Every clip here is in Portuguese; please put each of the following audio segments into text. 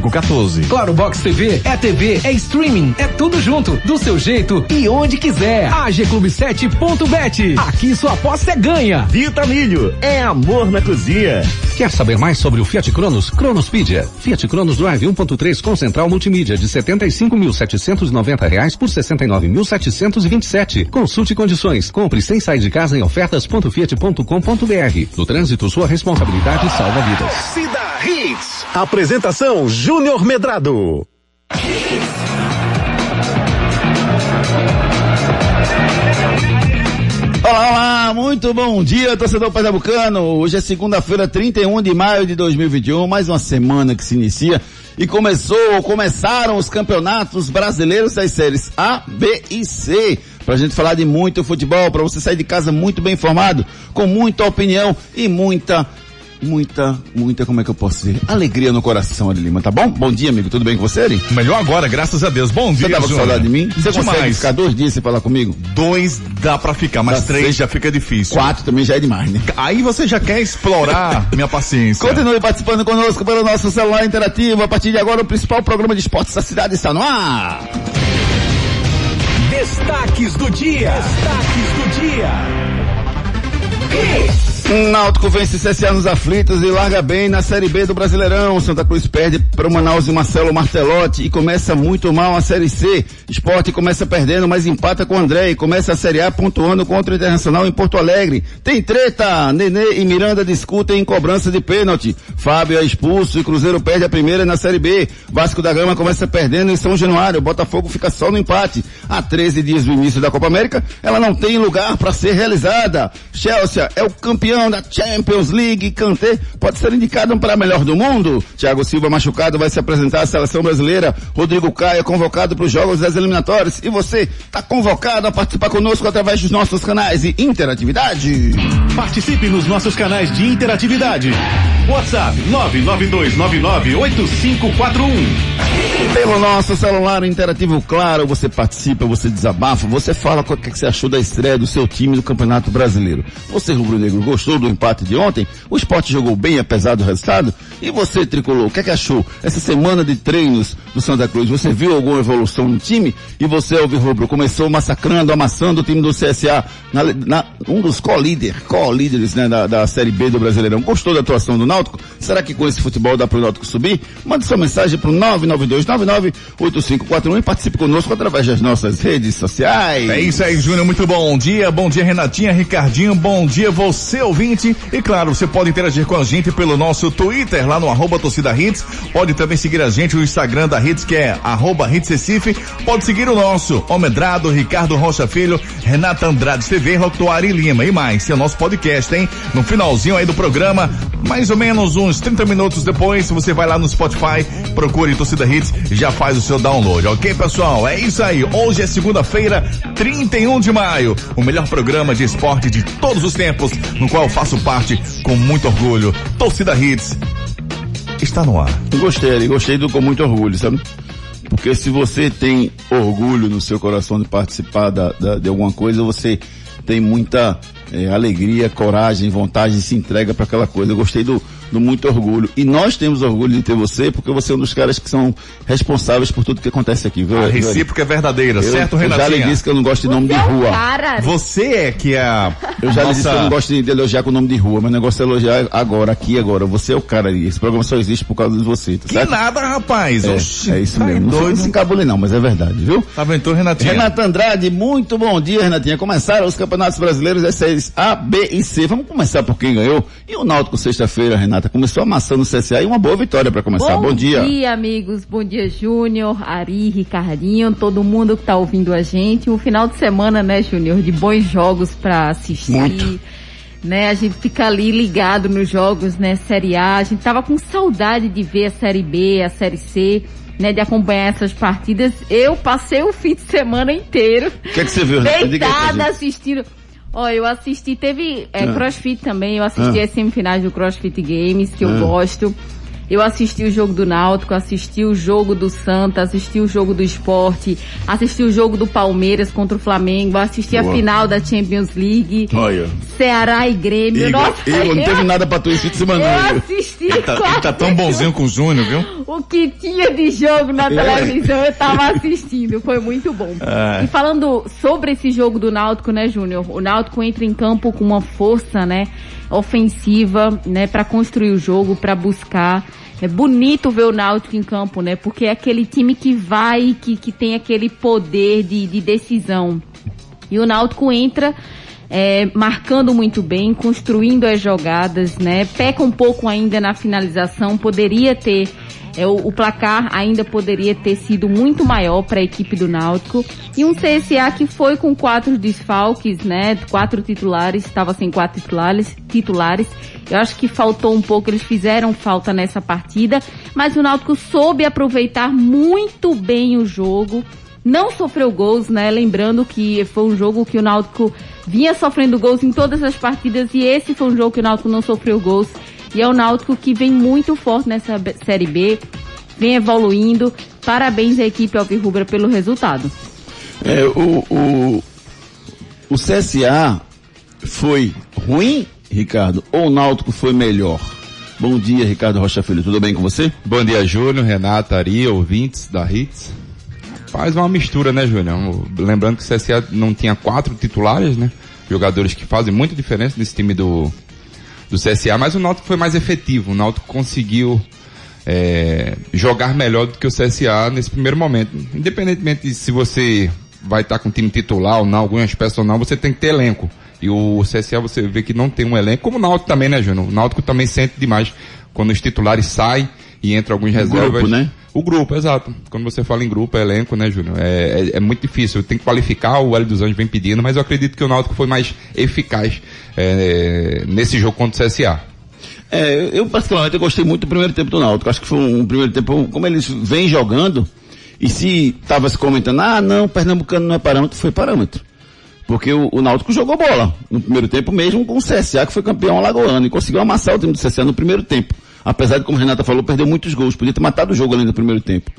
514. Claro Box TV é TV, é streaming, é tudo junto, do seu jeito e onde quiser. AG Clube 7.bet. Aqui sua aposta é ganha. Vitamilho é amor na cozinha. Quer saber mais sobre o Fiat Cronos? Cronospedia. Fiat Cronos Drive 1.3 com central multimídia de 75.790 reais por 69.727. Consulte condições. Compre sem sair de casa em ofertas.fiat.com.br. No trânsito, sua responsabilidade salva vidas. Hits. Apresentação Júnior Medrado. Olá, olá, muito bom dia, torcedor pernambucano. Hoje é segunda-feira, 31 de maio de 2021, mais uma semana que se inicia e começou, começaram os campeonatos brasileiros das séries A, B e C. Pra gente falar de muito futebol, para você sair de casa muito bem informado, com muita opinião e muita muita, muita, como é que eu posso dizer? Alegria no coração, Ari Lima, tá bom? Bom dia, amigo. Tudo bem com você, Ari? Melhor agora, graças a Deus. Bom dia, Você tava com saudade de mim? Você Demais. consegue ficar dois dias sem falar comigo? Dois dá pra ficar, mas Dá três seis. já fica difícil. Quatro também já é demais, né? Aí você já quer explorar minha paciência. Continue participando conosco pelo nosso celular interativo. A partir de agora, o principal programa de esportes da cidade está no ar. Destaques do dia. Destaques do dia. Náutico vence CSA nos aflitos e larga bem na Série B do Brasileirão. Santa Cruz perde para o Manaus e Marcelo Martelotti e começa muito mal a Série C. Esporte começa perdendo, mas empata com André e começa a Série A pontuando contra o Internacional em Porto Alegre. Tem treta! Nenê e Miranda discutem em cobrança de pênalti. Fábio é expulso e Cruzeiro perde a primeira na Série B. Vasco da Gama começa perdendo em São Januário. Botafogo fica só no empate. Há 13 dias do início da Copa América, ela não tem lugar para ser realizada. Chelsea é o campeão da Champions League. Kanté pode ser indicado para melhor do mundo. Thiago Silva machucado vai se apresentar à seleção brasileira. Rodrigo Caio é convocado para os jogos das eliminatórias. E você está convocado a participar conosco através dos nossos canais de interatividade. Participe nos nossos canais de interatividade. WhatsApp 992998541. Pelo nosso celular interativo, claro, você participa, você desabafa, você fala o que, que você achou da estreia do seu time no Campeonato Brasileiro. Você, rubro-negro, gostou do empate de ontem? O esporte jogou bem apesar do resultado? E você, tricolor, o que, que achou? Essa semana de treinos do Santa Cruz, você viu alguma evolução no time? E você, Alvirrubro, começou massacrando, amassando o time do CSA, na, na- um dos co-líderes, co-líderes né, da, da Série B do Brasileirão. Gostou da atuação do Náutico? Será que com esse futebol dá para o Náutico subir? Mande sua mensagem para o 992998541 e participe conosco através das nossas redes sociais. É isso aí, Júnior. Muito bom dia. Bom dia, Renatinha, Ricardinho. Bom dia, você ouvinte. E claro, você pode interagir com a gente pelo nosso Twitter, lá no arroba torcida hits. Pode também seguir a gente no Instagram da Hits, que é arroba Hits Recife. Pode seguir o nosso, Omedrado, Ricardo Rocha Filho, Renata Andrade TV, Rotuari Lima e mais. Tem o nosso podcast, hein? No finalzinho aí do programa, mais ou menos uns 30 minutos depois, você vai lá no Spotify, procure Torcida Hits já faz o seu download, ok, pessoal? É isso aí. Hoje é segunda-feira, 31 de maio. O melhor programa de esporte de todos os tempos, no qual faço parte com muito orgulho. Torcida Hits está no ar. Gostei, gostei do com muito orgulho, sabe? Porque se você tem orgulho no seu coração de participar da, da- de alguma coisa, você tem muita eh, alegria, coragem, vontade, se entrega para aquela coisa. Eu gostei do, do muito orgulho. E nós temos orgulho de ter você, porque você é um dos caras que são responsáveis por tudo que acontece aqui, viu? A recíproca é verdadeira, Eu, certo, eu já lhe Renatinha? disse que eu não gosto de nome de Você é o rua. cara. Você é que é a Eu já lhe nossa... disse que eu não gosto de, de elogiar com o nome de rua, mas o negócio é elogiar agora, aqui, agora. Você é o cara aí. Esse programa só existe por causa de você, tá Que certo? nada, rapaz. É, Oxi, é isso tá mesmo. Não se- doido. não se encabule não, mas é verdade, viu? Tá vendo, Renatinha? Renata Andrade, muito bom dia, Renatinha. Começaram os campeonatos brasileiros das séries A, B e C. Vamos começar por quem ganhou. E o Náutico sexta-feira, Renata, começou amassando o CSA e uma boa vitória para começar. Bom, dia. amigos. Bom dia, Júnior, Ari, Ricardinho, todo mundo que tá ouvindo a gente. Um final de semana, né, Júnior, de bons jogos pra assistir. Muito. Né, a gente fica ali ligado nos jogos, né, Série A. A gente tava com saudade de ver a Série B, a Série C, né, de acompanhar essas partidas. Eu passei o fim de semana inteiro O que é que você viu, deitada assistindo. Ó, eu assisti, teve é, Ah. CrossFit também, eu assisti Ah. as semifinais do CrossFit Games, que eu Ah. gosto. Eu assisti o jogo do Náutico, assisti o jogo do Santa, assisti o jogo do Esporte, assisti o jogo do Palmeiras contra o Flamengo, assisti Boa. a final da Champions League. Olha. Ceará e Grêmio. Igor, Nossa, Igor, não teve nada pra tu esse de semana. Eu assisti. Ele tá, ele tá tão bonzinho com o Júnior, viu? O que tinha de jogo na é. televisão eu tava assistindo, foi muito bom. É. E falando sobre esse jogo do Náutico, né, Júnior? O Náutico entra em campo com uma força, né, ofensiva, né, para construir o jogo, para buscar é bonito ver o Náutico em campo, né? Porque é aquele time que vai, que, que tem aquele poder de, de decisão. E o Náutico entra é, marcando muito bem, construindo as jogadas, né? Peca um pouco ainda na finalização, poderia ter é, o, o, placar ainda poderia ter sido muito maior para a equipe do Náutico. E um CSA que foi com quatro desfalques, né? Quatro titulares, estava sem quatro titulares, titulares. Eu acho que faltou um pouco, eles fizeram falta nessa partida, mas o Náutico soube aproveitar muito bem o jogo. Não sofreu gols, né? Lembrando que foi um jogo que o Náutico vinha sofrendo gols em todas as partidas e esse foi um jogo que o Náutico não sofreu gols. E é o Náutico que vem muito forte nessa Série B, vem evoluindo. Parabéns à equipe Alvirrubra pelo resultado. É, o, o, o CSA foi ruim, Ricardo, ou o Náutico foi melhor? Bom dia, Ricardo Rocha Filho. Tudo bem com você? Bom dia, Júnior, Renata, Ari, ouvintes da Hits. Faz uma mistura, né, Júnior? Lembrando que o CSA não tinha quatro titulares, né? Jogadores que fazem muita diferença nesse time do, do CSA, mas o Náutico foi mais efetivo. O Náutico conseguiu é, jogar melhor do que o CSA nesse primeiro momento. Independentemente de se você vai estar com o time titular ou não, algumas peças ou não, você tem que ter elenco. E o CSA você vê que não tem um elenco, como o Náutico também, né, Júnior? O Náutico também sente demais quando os titulares saem e entram alguns reservas. Grupo, né? O grupo, exato. Quando você fala em grupo, elenco, né, Júnior? É, é, é, muito difícil. Tem que qualificar, o Hélio dos Anjos vem pedindo, mas eu acredito que o Náutico foi mais eficaz é, nesse jogo contra o CSA. É, eu particularmente eu gostei muito do primeiro tempo do Náutico. Acho que foi um, um primeiro tempo, como eles vêm jogando, e se estava se comentando, ah não, Pernambucano não é parâmetro, foi parâmetro. Porque o, o Náutico jogou bola no primeiro tempo mesmo com o CSA, que foi campeão alagoano, e conseguiu amassar o time do CSA no primeiro tempo. Apesar de, como a Renata falou, perdeu muitos gols. Podia ter matado o jogo ali no primeiro tempo.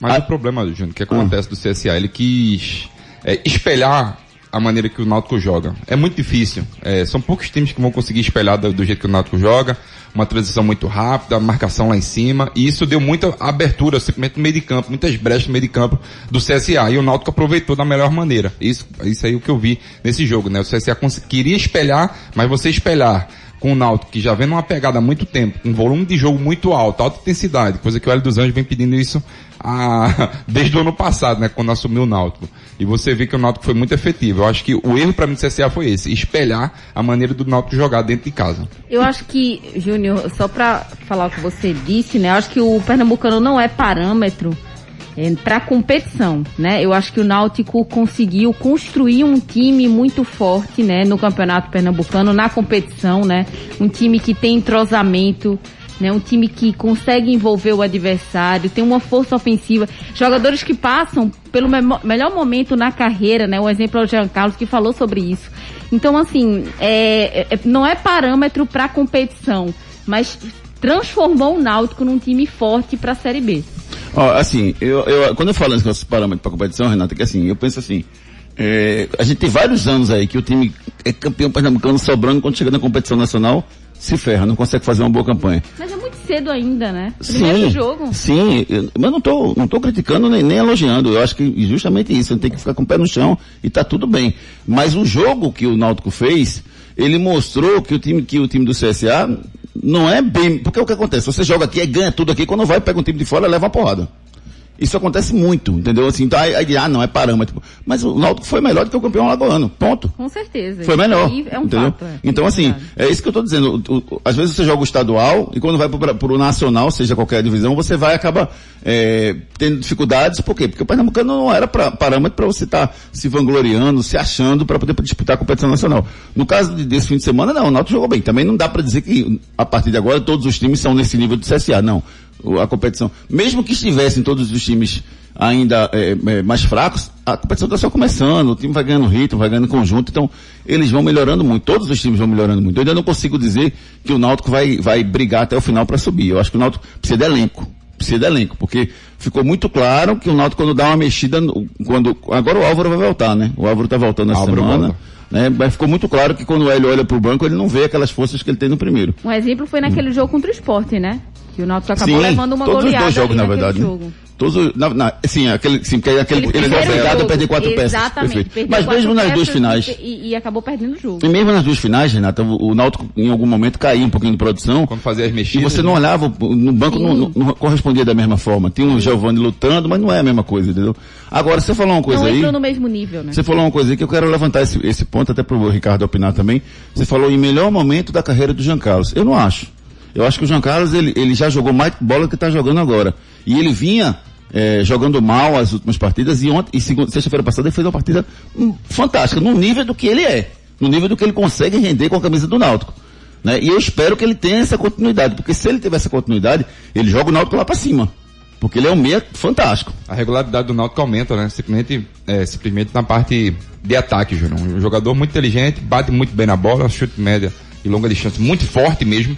Mas ah. o problema, Júnior, que acontece do CSA, ele quis é, espelhar a maneira que o Náutico joga. É muito difícil. É, são poucos times que vão conseguir espelhar do, do, jeito que o Náutico joga. Uma transição muito rápida, marcação lá em cima. E isso deu muita abertura, simplesmente no meio de campo, muitas brechas no meio de campo do CSA. E o Náutico aproveitou da melhor maneira. Isso, isso aí é o que eu vi nesse jogo, né? O CSA queria espelhar, mas você espelhar com o Náutico, que já vem numa pegada há muito tempo, um volume de jogo muito alto, alta intensidade, coisa que o Hélio dos Anjos vem pedindo isso a, desde o ano passado, né, quando assumiu o Náutico. E você vê que o Náutico foi muito efetivo. Eu acho que o erro para mim do CSA foi esse, espelhar a maneira do Náutico jogar dentro de casa. Eu acho que, Júnior, só para falar o que você disse, né, eu acho que o Pernambucano não é parâmetro para competição, né? Eu acho que o Náutico conseguiu construir um time muito forte, né, no Campeonato Pernambucano, na competição, né? Um time que tem entrosamento, né? Um time que consegue envolver o adversário, tem uma força ofensiva, jogadores que passam pelo me melhor momento na carreira, né? O exemplo é o Jean Carlos que falou sobre isso. Então, assim, é, é não é parâmetro para competição, mas transformou o Náutico num time forte para a Série B. Ó, assim, eu, eu, quando eu falo nesses parâmetros para competição, Renata, que assim, eu penso assim, é, a gente tem vários anos aí que o time é campeão pernambucano sobrando quando chega na competição nacional, se ferra, não consegue fazer uma boa campanha. Mas é muito cedo ainda, né? Primeiro sim, jogo. Sim, mas não tô, não tô criticando nem, nem elogiando. Eu acho que justamente isso, a gente tem que ficar com o pé no chão e tá tudo bem. Mas o jogo que o Náutico fez, ele mostrou que o time, que o time do CSA não é bem. Porque o que acontece? Você joga aqui, ganha tudo aqui, quando vai, pega um time de fora, leva uma porrada. Isso acontece muito, entendeu? Assim, então, aí, aí, ah, não, é parâmetro. Mas o Náutico foi melhor do que o campeão alagoano, ponto. Com certeza. Foi melhor, é um entendeu? Fato, é. Então, assim, é isso que eu estou dizendo. O, o, às vezes você joga o estadual e quando vai para o nacional, seja qualquer divisão, você vai acaba é, tendo dificuldades. Por quê? Porque o Pernambucano não era pra, parâmetro para você estar tá se vangloriando, se achando para poder disputar a competição nacional. No caso de, desse fim de semana, não, o Náutico jogou bem. Também não dá para dizer que a partir de agora todos os times são nesse nível de CSA, não. O- a competição. Mesmo que estivessem todos os times ainda é, é, mais fracos, a competição está só começando, o time vai ganhando ritmo, vai ganhando conjunto, então eles vão melhorando muito, todos os times vão melhorando muito. Eu ainda não consigo dizer que o Náutico vai, vai brigar até o final para subir. Eu acho que o Náutico precisa de elenco. Precisa de elenco, porque ficou muito claro que o Náutico quando dá uma mexida, quando, agora o Álvaro vai voltar, né? O Álvaro tá voltando essa Álvaro semana. volta. Né? Mas ficou muito claro que quando o Hélio olha pro banco, ele não vê aquelas forças que ele tem no primeiro. Um exemplo foi naquele jogo contra o esporte, né? Que o Náutico acabou Sim, levando uma todos os goleada dois jogos, ali na naquele verdade. né? jogo. Todos, os- na, na, sim, aquele, sim, porque aquele, ele primeiro obrigado a jogo, perder quatro peças. Exatamente. Mas quatro mesmo nas duas finais. E, e acabou perdendo o jogo. E mesmo nas duas finais, Renata, o, o Náutico em algum momento caía um pouquinho de produção. Quando fazia as E mexidas. você não olhava, no banco não, não- não correspondia da mesma forma. Tinha um Giovanni lutando, mas não é a mesma coisa, entendeu? Agora, você falou uma coisa Não aí. no mesmo nível, né? Você falou uma coisa aí que eu quero levantar esse, esse ponto até para o Ricardo opinar também. Você falou em melhor momento da carreira do Jean Carlos. Eu não acho. Eu acho que o Jean Carlos ele, ele já jogou mais bola que está jogando agora. E ele vinha eh, jogando mal as últimas partidas e ontem e sexta-feira passada ele fez uma partida hum, fantástica, no nível do que ele é, no nível do que ele consegue render com a camisa do Náutico. Né? E eu espero que ele tenha essa continuidade, porque se ele tiver essa continuidade, ele joga o Náutico lá para cima. Porque ele é um meia fantástico. A regularidade do Náutico aumenta, né? Simplesmente, é, simplesmente na parte de ataque, Júnior. Um jogador muito inteligente, bate muito bem na bola, chute média e longa distância, muito forte mesmo.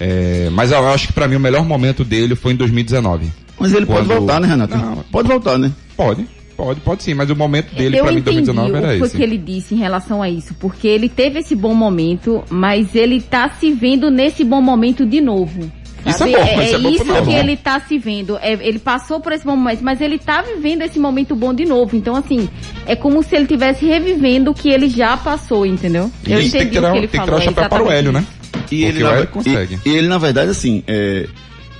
É, mas eu acho que pra mim o melhor momento dele foi em 2019. Mas ele pode Quando- voltar, né, Renato? Não. Pode voltar, né? Pode, pode, pode sim, mas o momento dele eu pra mim em entendi 2019 era o que esse. que ele disse em relação a isso, porque ele teve esse bom momento, mas ele tá se vendo nesse bom momento de novo. Isso sabe? é bom, isso é bom isso que ele tá se vendo. É, ele passou por esse bom momento, mas ele tá vivendo esse momento bom de novo. Então, assim, é como se ele estivesse revivendo o que ele já passou, entendeu? E Eu entendi tem que tirar, o que ele tem que falou. tirar o chapéu é para o Hélio, né? E ele, na, consegue. E, e ele, na verdade, assim, é,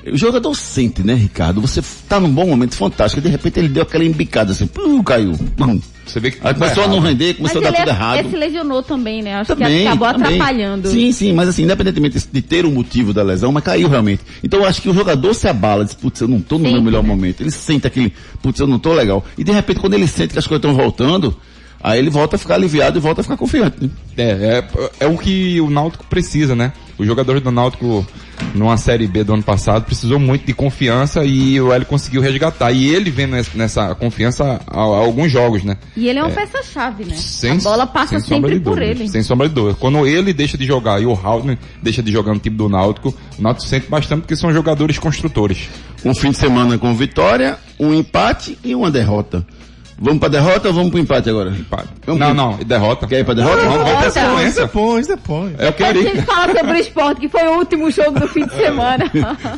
o jogador sente, né, Ricardo? Você tá num bom momento fantástico, e de repente ele deu aquela embicada assim, pum, caiu. Pum. Você vê que Aí começou a errado. não render, Mas começou a ele dar tudo é, errado. é, se lesionou também, né? Acho Também, que acabou também. atrapalhando. Sim, sim, mas assim, independentemente de ter o motivo da lesão, mas caiu realmente. Então eu acho que o jogador se abala, diz, putz, eu não tô no Sim. meu melhor momento. Ele sente aquele, putz, eu não tô legal. E de repente, quando ele sente que as coisas estão voltando, aí ele volta a ficar aliviado e volta a ficar confiante. né? É, é, é o que o Náutico precisa, né? Os jogadores do Náutico, numa Série B do ano passado, precisou muito de confiança e o Hélio conseguiu resgatar. E ele vem nessa, confiança há, há alguns jogos, né? E ele é uma peça-chave, né? Sem- a bola passa sempre por ele. Sem sombra de dúvida. Quando ele deixa de jogar e o Haldner deixa de jogar no time do Náutico, o Náutico sente bastante porque são jogadores construtores. Um fim de semana com vitória, um empate e uma derrota. Vamos pra derrota ou vamos pro empate agora? Vamos Não, pro- não, derrota. Quer ir pra derrota? Não, ter Derrota. sequência. Depois, depois. É o que eu A gente fala sobre o esporte, que foi o último jogo do fim de semana.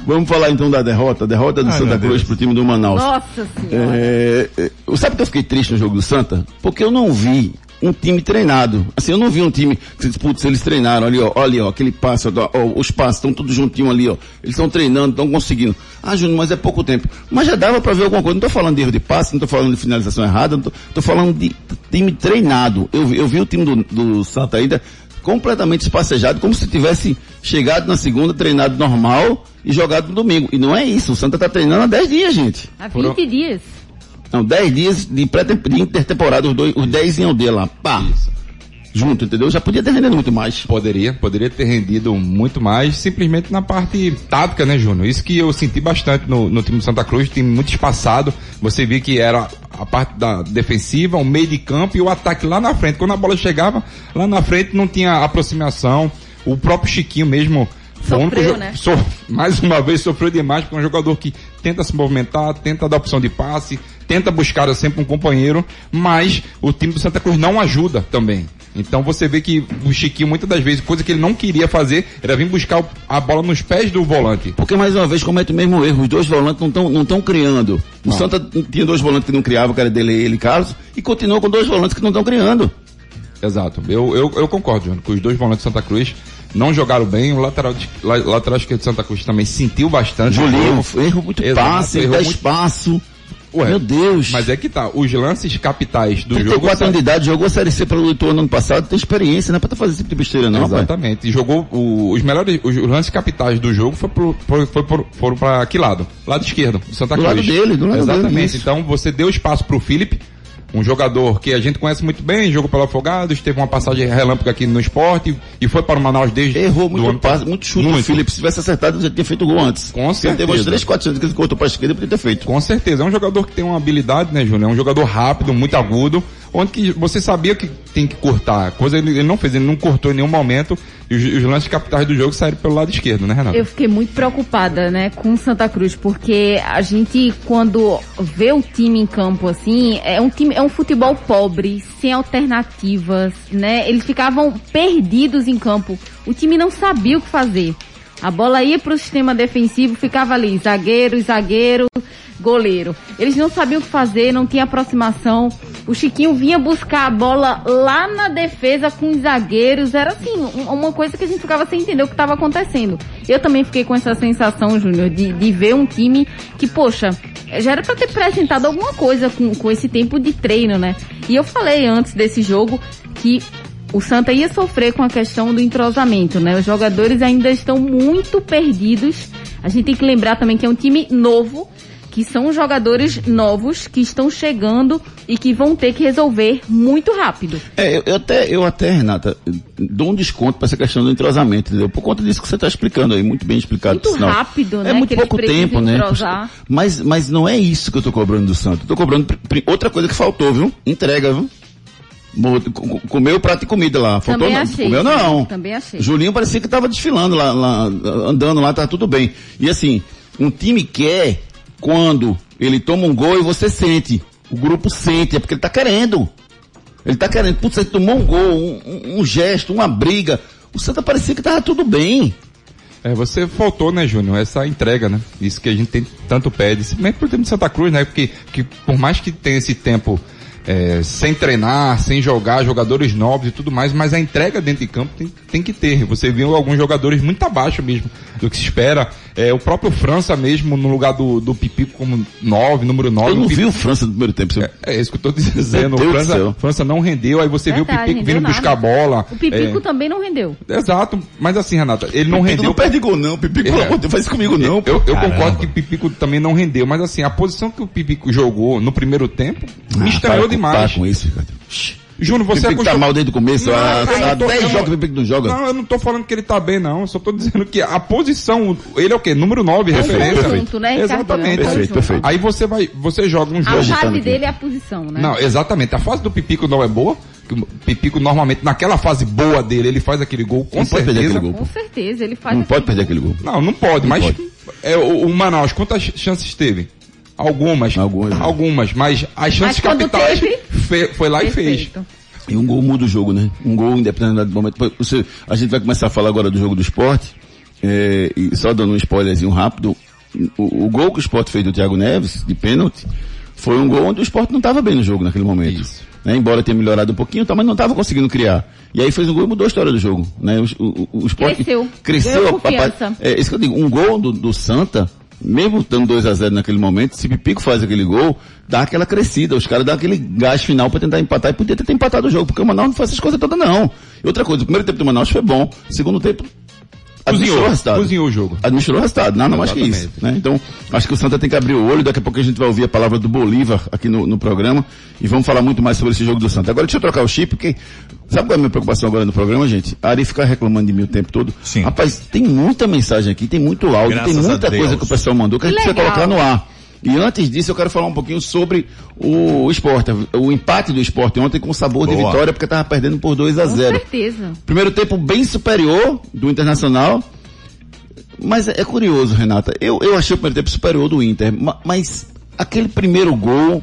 Vamos falar então da derrota. Derrota do Ai, Santa Cruz pro time do Manaus. Nossa senhora. É, é, sabe que eu fiquei triste no jogo do Santa? Porque eu não vi um time treinado. Assim, eu não vi um time que, putz, eles treinaram ali, ó, olha ali, ó, aquele passo, ó, ó, os passos estão todos juntinhos ali, ó. Eles estão treinando, estão conseguindo. Ah, Júnior, mas é pouco tempo. Mas já dava pra ver alguma coisa. Não tô falando de erro de passe, não tô falando de finalização errada, não tô, tô falando de time treinado. Eu, vi- eu vi o time do, do Santa ainda completamente espacejado, como se tivesse chegado na segunda, treinado normal e jogado no domingo. E não é isso. O Santa tá treinando há 10 dias, gente. Há 20 foram- dias. Não, 10 dias de, pré de intertemporada, os, dois, os 10 em aldeia lá. Pá. Junto, entendeu? Já podia ter rendido muito mais. Poderia, poderia ter rendido muito mais, simplesmente na parte tática, né, Júnior? Isso que eu senti bastante no, no time do Santa Cruz, time muito espaçado. Você via que era a parte da defensiva, o meio de campo e o ataque lá na frente. Quando a bola chegava, lá na frente não tinha aproximação. O próprio Chiquinho mesmo Sofreu, né? so- mais uma vez sofreu demais, porque é um jogador que tenta se movimentar, tenta dar opção de passe, tenta buscar sempre um companheiro, mas o time do Santa Cruz não ajuda também. Então você vê que o Chiquinho, muitas das vezes, coisa que ele não queria fazer, era vir buscar a bola nos pés do volante. Porque mais uma vez comete o mesmo erro. Os dois volantes não estão não tão criando. O Não. Santa tinha dois volantes que não criavam, que era dele e ele Carlos, e continuou com dois volantes que não estão criando. Exato. Eu, eu, eu concordo, Júnior, que os dois volantes do Santa Cruz não jogaram bem. O lateral, de, la- lateral esquerdo do Santa Cruz também sentiu bastante. Julinho, erro muito Exato, passe, errou dá muito- espaço. Ué, Meu Deus. Mas é que tá, os lances capitais do jogo. 34 anos de idade, jogou a Série C pelo Ituano ano passado, tem experiência, não é pra tá fazendo esse tipo de besteira não. Exatamente. E jogou o- os melhores, os lances capitais do jogo foi pro, foi, foi pro- foram para que lado? Lado esquerdo, do Santa Do Cruz. lado dele, do lado dele, Exatamente. isso. então você deu espaço pro Felipe, Um jogador que a gente conhece muito bem, jogou pelo Afogados, teve uma passagem relâmpago aqui no esporte e foi para o Manaus desde Errou muito passe, muito chute Muito. Felipe. Se tivesse acertado, já tinha feito gol antes. Com ele teve certeza. 3, 4 anos que ele cortou pra esquerda, ele podia ter feito. Com certeza. É um jogador que tem uma habilidade, né, Júnior? É um jogador rápido, muito agudo, onde que você sabia que tem que cortar. Coisa ele, ele não fez, ele não cortou em nenhum momento. E os, os lances capitais do jogo saíram pelo lado esquerdo, né, Renato? Eu fiquei muito preocupada, né, com o Santa Cruz, porque a gente, quando vê o time em campo assim, é um time, é um futebol pobre, sem alternativas, né? Eles ficavam perdidos em campo. O time não sabia o que fazer. A bola ia pro sistema defensivo, ficava ali, zagueiro, zagueiro, goleiro. Eles não sabiam o que fazer, não tinha aproximação. O Chiquinho vinha buscar a bola lá na defesa com os zagueiros. Era assim, um- uma coisa que a gente ficava sem entender o que estava acontecendo. Eu também fiquei com essa sensação, Júnior, de, de ver um time que, poxa, já era pra ter apresentado alguma coisa com, com esse tempo de treino, né? E eu falei antes desse jogo que o Santa ia sofrer com a questão do entrosamento, né? Os jogadores ainda estão muito perdidos. A gente tem que lembrar também que é um time novo, que são jogadores novos que estão chegando e que vão ter que resolver muito rápido. É, eu, eu até, eu até, Renata, dou um desconto pra essa questão do entrosamento, entendeu? Por conta disso que você está explicando aí, muito bem explicado. Muito rápido, né, É muito pouco tempo, né? entrosar. Mas, mas não é isso que eu tô cobrando do Santos. Tô cobrando outra coisa que faltou, viu? Entrega, viu? Comeu o prato e comida lá. Faltou Também não. achei. Comeu não. Também achei. Julinho parecia que tava desfilando lá, lá, andando lá, tá tudo bem. E assim, um time quer quando ele toma um gol e você sente. O grupo sente, é porque ele tá querendo. Ele tá querendo. Putz, ele tomou um gol, um, um- gesto, uma briga. O Santa parecia que tava tudo bem. É, você faltou, né, Júnior, essa entrega, né? Isso que a gente tem, tanto pede. Simplesmente por tempo de Santa Cruz, né? Porque que, por mais que tenha esse tempo é, sem treinar, sem jogar, jogadores novos e tudo mais, mas a entrega dentro de campo tem, tem que ter. Você viu alguns jogadores muito abaixo mesmo do que se espera. É, o próprio França mesmo, no lugar do, do Pipico como 9, número 9. Eu não o vi o França no primeiro tempo. seu- É isso que eu tô dizendo. Do França. França não rendeu, aí você viu o Verdade, Pipico vindo nada. buscar a bola. O Pipico É, também não rendeu. Exato, mas assim, Renata, ele não Pipico rendeu. não perde gol não, Pipico, É. Deus, faz isso comigo não. Eu, eu concordo que o Pipico também não rendeu, mas assim, a posição que o Pipico jogou no primeiro tempo me Ah, estranhou para com- demais. com isso. Júnior, você Pipico tá acostum- mal desde o começo, Não, há, eu não há tô- 10 eu não- jogos que o Pipico não joga. Não, eu não tô falando que ele tá bem, não. Eu só tô dizendo que a posição, ele é o quê? Número 9, referência. conjunto, né? Exatamente. É Perfeito, perfeito. Aí você vai, você joga um A jogo. fase aqui. dele é a posição, né? Não, exatamente. A fase do Pipico não é boa. Pipico normalmente, naquela fase boa dele, ele faz aquele gol com Não pode perder certeza. aquele gol. Com certeza, ele faz Não pode perder aquele gol. Não, não pode, Não mas pode. É, o, o Manaus, quantas chances teve? Algumas. Algumas, né? Algumas, mas as chances quando capitais teve, fe- foi lá e fez. Perfeito. E um gol muda o jogo, né? Um gol independente do momento. Você, a gente vai começar a falar agora do jogo do esporte. é, e só dando um spoilerzinho rápido. O, o gol que o esporte fez do Thiago Neves, de pênalti, foi um gol onde o esporte não estava bem no jogo naquele momento. Isso. Né? Embora tenha melhorado um pouquinho, tá, mas não estava conseguindo criar. E aí fez um gol e mudou a história do jogo. Né? O, o, o esporte Cresceu. Cresceu. A- a- é isso que eu digo. Um gol do, do Santa, mesmo dando 2 a 0 naquele momento, se Pipico faz aquele gol, dá aquela crescida. Os caras dão aquele gás final para tentar empatar e podia ter empatado o jogo, porque o Manaus não faz essas coisas todas não. E outra coisa, o primeiro tempo do Manaus foi bom, o segundo tempo Cozinhou, o resultado. cozinhou o jogo. Administrou o resultado, nada mais que isso. Né? Então, acho que o Santa tem que abrir o olho, daqui a pouco a gente vai ouvir a palavra do Bolívar aqui no, no programa e vamos falar muito mais sobre esse jogo do Santa. Agora deixa eu trocar o chip, porque sabe qual é a minha preocupação agora no programa, gente? A Ari ficar reclamando de mim o tempo todo. Sim. Rapaz, tem muita mensagem aqui, tem muito áudio, Graças tem muita coisa que o pessoal mandou que a gente Que precisa colocar no ar. E antes disso, eu quero falar um pouquinho sobre o esporte, o empate do esporte ontem com sabor de Boa. vitória, porque estava perdendo por 2 a Com 0 certeza. Primeiro tempo bem superior do Internacional. Mas é, é curioso, Renata. Eu, eu achei o primeiro tempo superior do Inter. ma- Mas aquele primeiro gol,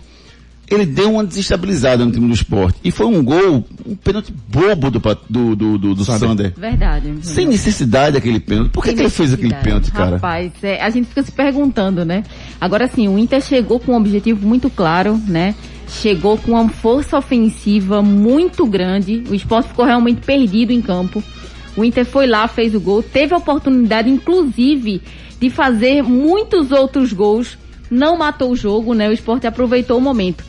ele deu uma desestabilizada no time do esporte. E foi um gol, um pênalti bobo do, do, do, do, do Sander. Sander. Verdade. Sem necessidade daquele pênalti. Por que, que ele fez aquele pênalti, cara? Rapaz, é, a gente fica se perguntando, né? Agora sim, o Inter chegou com um objetivo muito claro, né? Chegou com uma força ofensiva muito grande. O esporte ficou realmente perdido em campo. O Inter foi lá, fez o gol, teve a oportunidade, inclusive, de fazer muitos outros gols. Não matou o jogo, né? O esporte aproveitou o momento.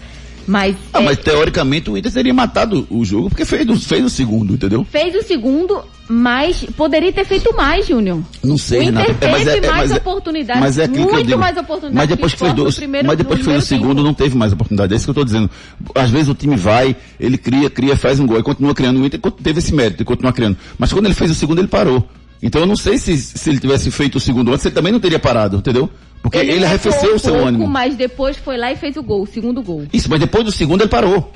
Mas, Ah, é, mas teoricamente o Inter teria matado o jogo porque fez, o- fez o segundo, entendeu? fez o segundo Mas poderia ter feito mais, Júnior. Não sei, Inter Renato. teve mas é, é- mais mas é- oportunidades, mas é muito digo. mais oportunidades Mas depois que que o fez dois, primeiro- mas depois que fez o segundo, tempo. não teve mais oportunidade. É isso que eu tô dizendo. Às vezes o time vai, ele cria, cria, faz um gol e continua criando. O Inter teve esse mérito de continuar criando. Mas quando ele fez o segundo, ele parou. Então eu não sei se, se ele tivesse feito o segundo antes, ele também não teria parado, entendeu? Porque ele, recuou arrefeceu um o seu pouco, ânimo. mas depois foi lá e fez o gol, o segundo gol. Isso, mas depois do segundo ele parou.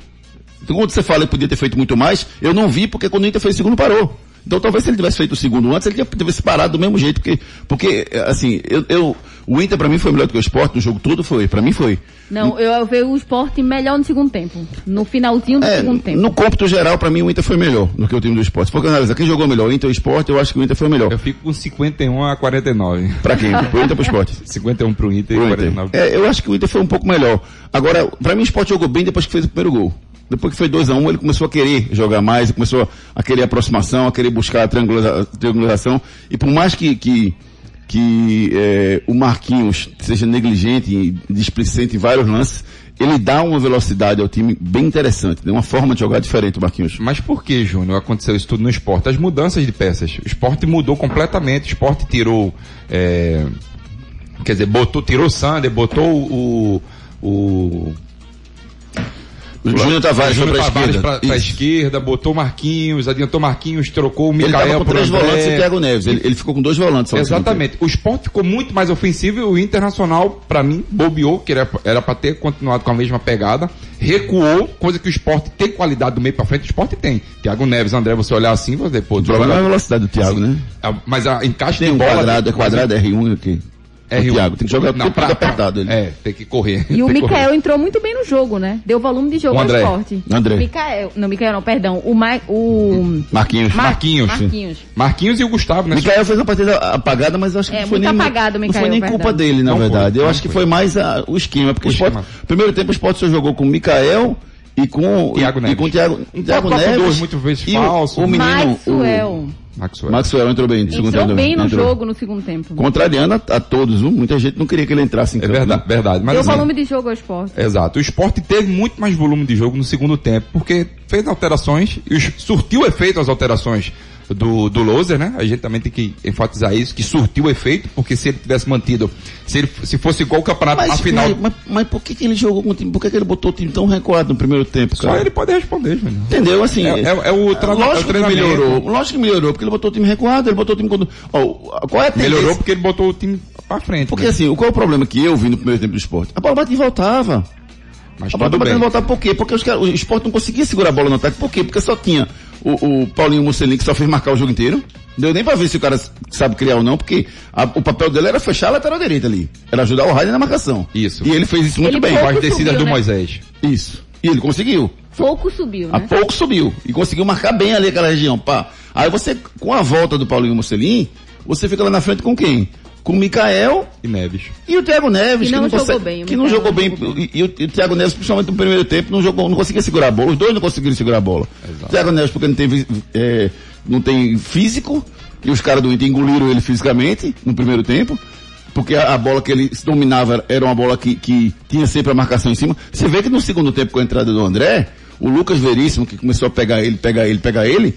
Quando você fala que podia ter feito muito mais, eu não vi porque quando o Inter fez o segundo parou. Então talvez se ele tivesse feito o segundo antes, ele tivesse parado do mesmo jeito, porque, porque assim, eu, eu- o Inter pra mim foi melhor do que o Sport, no jogo todo foi, pra mim foi. Não, eu, eu vejo o esporte melhor no segundo tempo. No finalzinho do É, segundo tempo. no cômputo geral, pra mim o Inter foi melhor do que o time do Sport. Se for analisar quem jogou melhor, o Inter ou o Sport, eu acho que o Inter foi melhor. Eu fico com 51 a 49. Pra quem? Pro Inter ou pro Sport? 51 pro Inter Pro e Inter. 49 É, eu acho que o Inter foi um pouco melhor. Agora, pra mim o Sport jogou bem depois que fez o primeiro gol. Depois que foi 2 a 1 um, ele começou a querer jogar mais, começou a querer aproximação, a querer buscar a triangula- triangulação. E por mais que, que, que é, o Marquinhos seja negligente e displicente em vários lances, ele dá uma velocidade ao time bem interessante, né? uma forma de jogar diferente Marquinhos. Mas por que, Júnior, aconteceu isso tudo no esporte? As mudanças de peças. O esporte mudou completamente. O esporte tirou. é, quer dizer, botou, tirou o Sander, botou o O Júnior Tavares foi pra Tavares esquerda. pra, esquerda, botou Marquinhos, adiantou Marquinhos, trocou o Ele Mikael tava com três André. volantes e Thiago Neves. Ele, ele ficou com dois volantes. Exatamente. O esporte ficou muito mais ofensivo e o Internacional, pra mim, bobeou, que era, pra ter continuado com a mesma pegada, recuou, coisa que o esporte tem qualidade do meio pra frente, o esporte tem. Thiago Neves, André, você olhar assim, você, pô, O problema é a velocidade do Thiago, né? a- mas a encaixe Tem de um bola... quadrado, é quadrado R1 aqui. É o Thiago, tem que jogar não, pra, apertado ele. É, tem que correr. E o. Mikael entrou muito bem no jogo, né? Deu volume de jogo O ao André. esporte. André. Mikael, não, Mikael não, perdão. O, Ma, o Marquinhos. Mar- Marquinhos. Marquinhos. Marquinhos e o Gustavo, né? Mikael fez uma partida apagada, mas eu acho que É, não foi muito nem, apagado o não Mikael, foi nem verdade. culpa dele, na Não foi, verdade. eu não acho que foi. foi mais a- o esquema, porque O o Sport, esquema. primeiro tempo o Sport só jogou com o Mikael e com Thiago e, Neves. e com o Thiago, Thiago 4-4-2, Neves. muitas vezes e o- falso. O, menino. Maxwell. o Maxwell entrou bem no segundo Entrou tempo. bem no entrou. jogo no segundo tempo. Contrariando a, a todos, viu? muita gente não queria que ele entrasse em É campo. verdade, né? verdade. Mas, Deu assim, volume de jogo ao esporte. Exato. O esporte teve muito mais volume de jogo no segundo tempo, porque fez alterações e os- surtiu efeito as alterações do, do Loser, né? A gente também tem que enfatizar isso, que surtiu efeito, porque se ele tivesse mantido, se ele se fosse igual o campeonato, Mas, afinal, mas, mas, mas por que, que ele jogou com o time? Por que, que ele botou o time tão recuado no primeiro tempo, só cara? ele pode responder, Júnior. Entendeu? Assim, É, é- é o tra- é o lógico que treinamento. melhorou. Lógico que melhorou, porque ele botou o time recuado, ele botou o time quando. Ó, qual é a tendência? Melhorou porque ele botou o time pra frente. Porque né? assim, qual é o problema que eu vi no primeiro tempo do esporte? A bola batia e voltava. Mas A bola batendo e voltava por quê? Porque os o esporte não conseguia segurar a bola no ataque. Por quê? Porque só tinha o, o Paulinho Mussolini que só fez marcar o jogo inteiro. Não deu nem pra ver se o cara sabe criar ou não, porque a- o papel dele era fechar a lateral direita ali. Era ajudar o Raiden na marcação. Isso. E ele fez isso muito Ele bem. Com as descidas do né? Moisés. Isso. E ele conseguiu. Pouco subiu, né? pouco subiu. E conseguiu marcar bem ali aquela região. Pá. Aí você, com a volta do Paulinho Mussolini, você fica lá na frente com quem? Com o Mikael E Neves. e o Thiago Neves. Que não jogou consegue- bem, Que não jogou não bem. jogou bem. E, e o, e o Thiago Neves, principalmente no primeiro tempo, não jogou, não conseguia segurar a bola. Os dois não conseguiram segurar a bola. O Thiago Neves porque não tem, é, não tem físico. E os caras do Inter engoliram ele fisicamente no primeiro tempo. Porque a, a bola que ele dominava era uma bola que, que tinha sempre a marcação em cima. Você vê que no segundo tempo, com a entrada do André, o Lucas Veríssimo, que começou a pegar ele, pegar ele, pegar ele,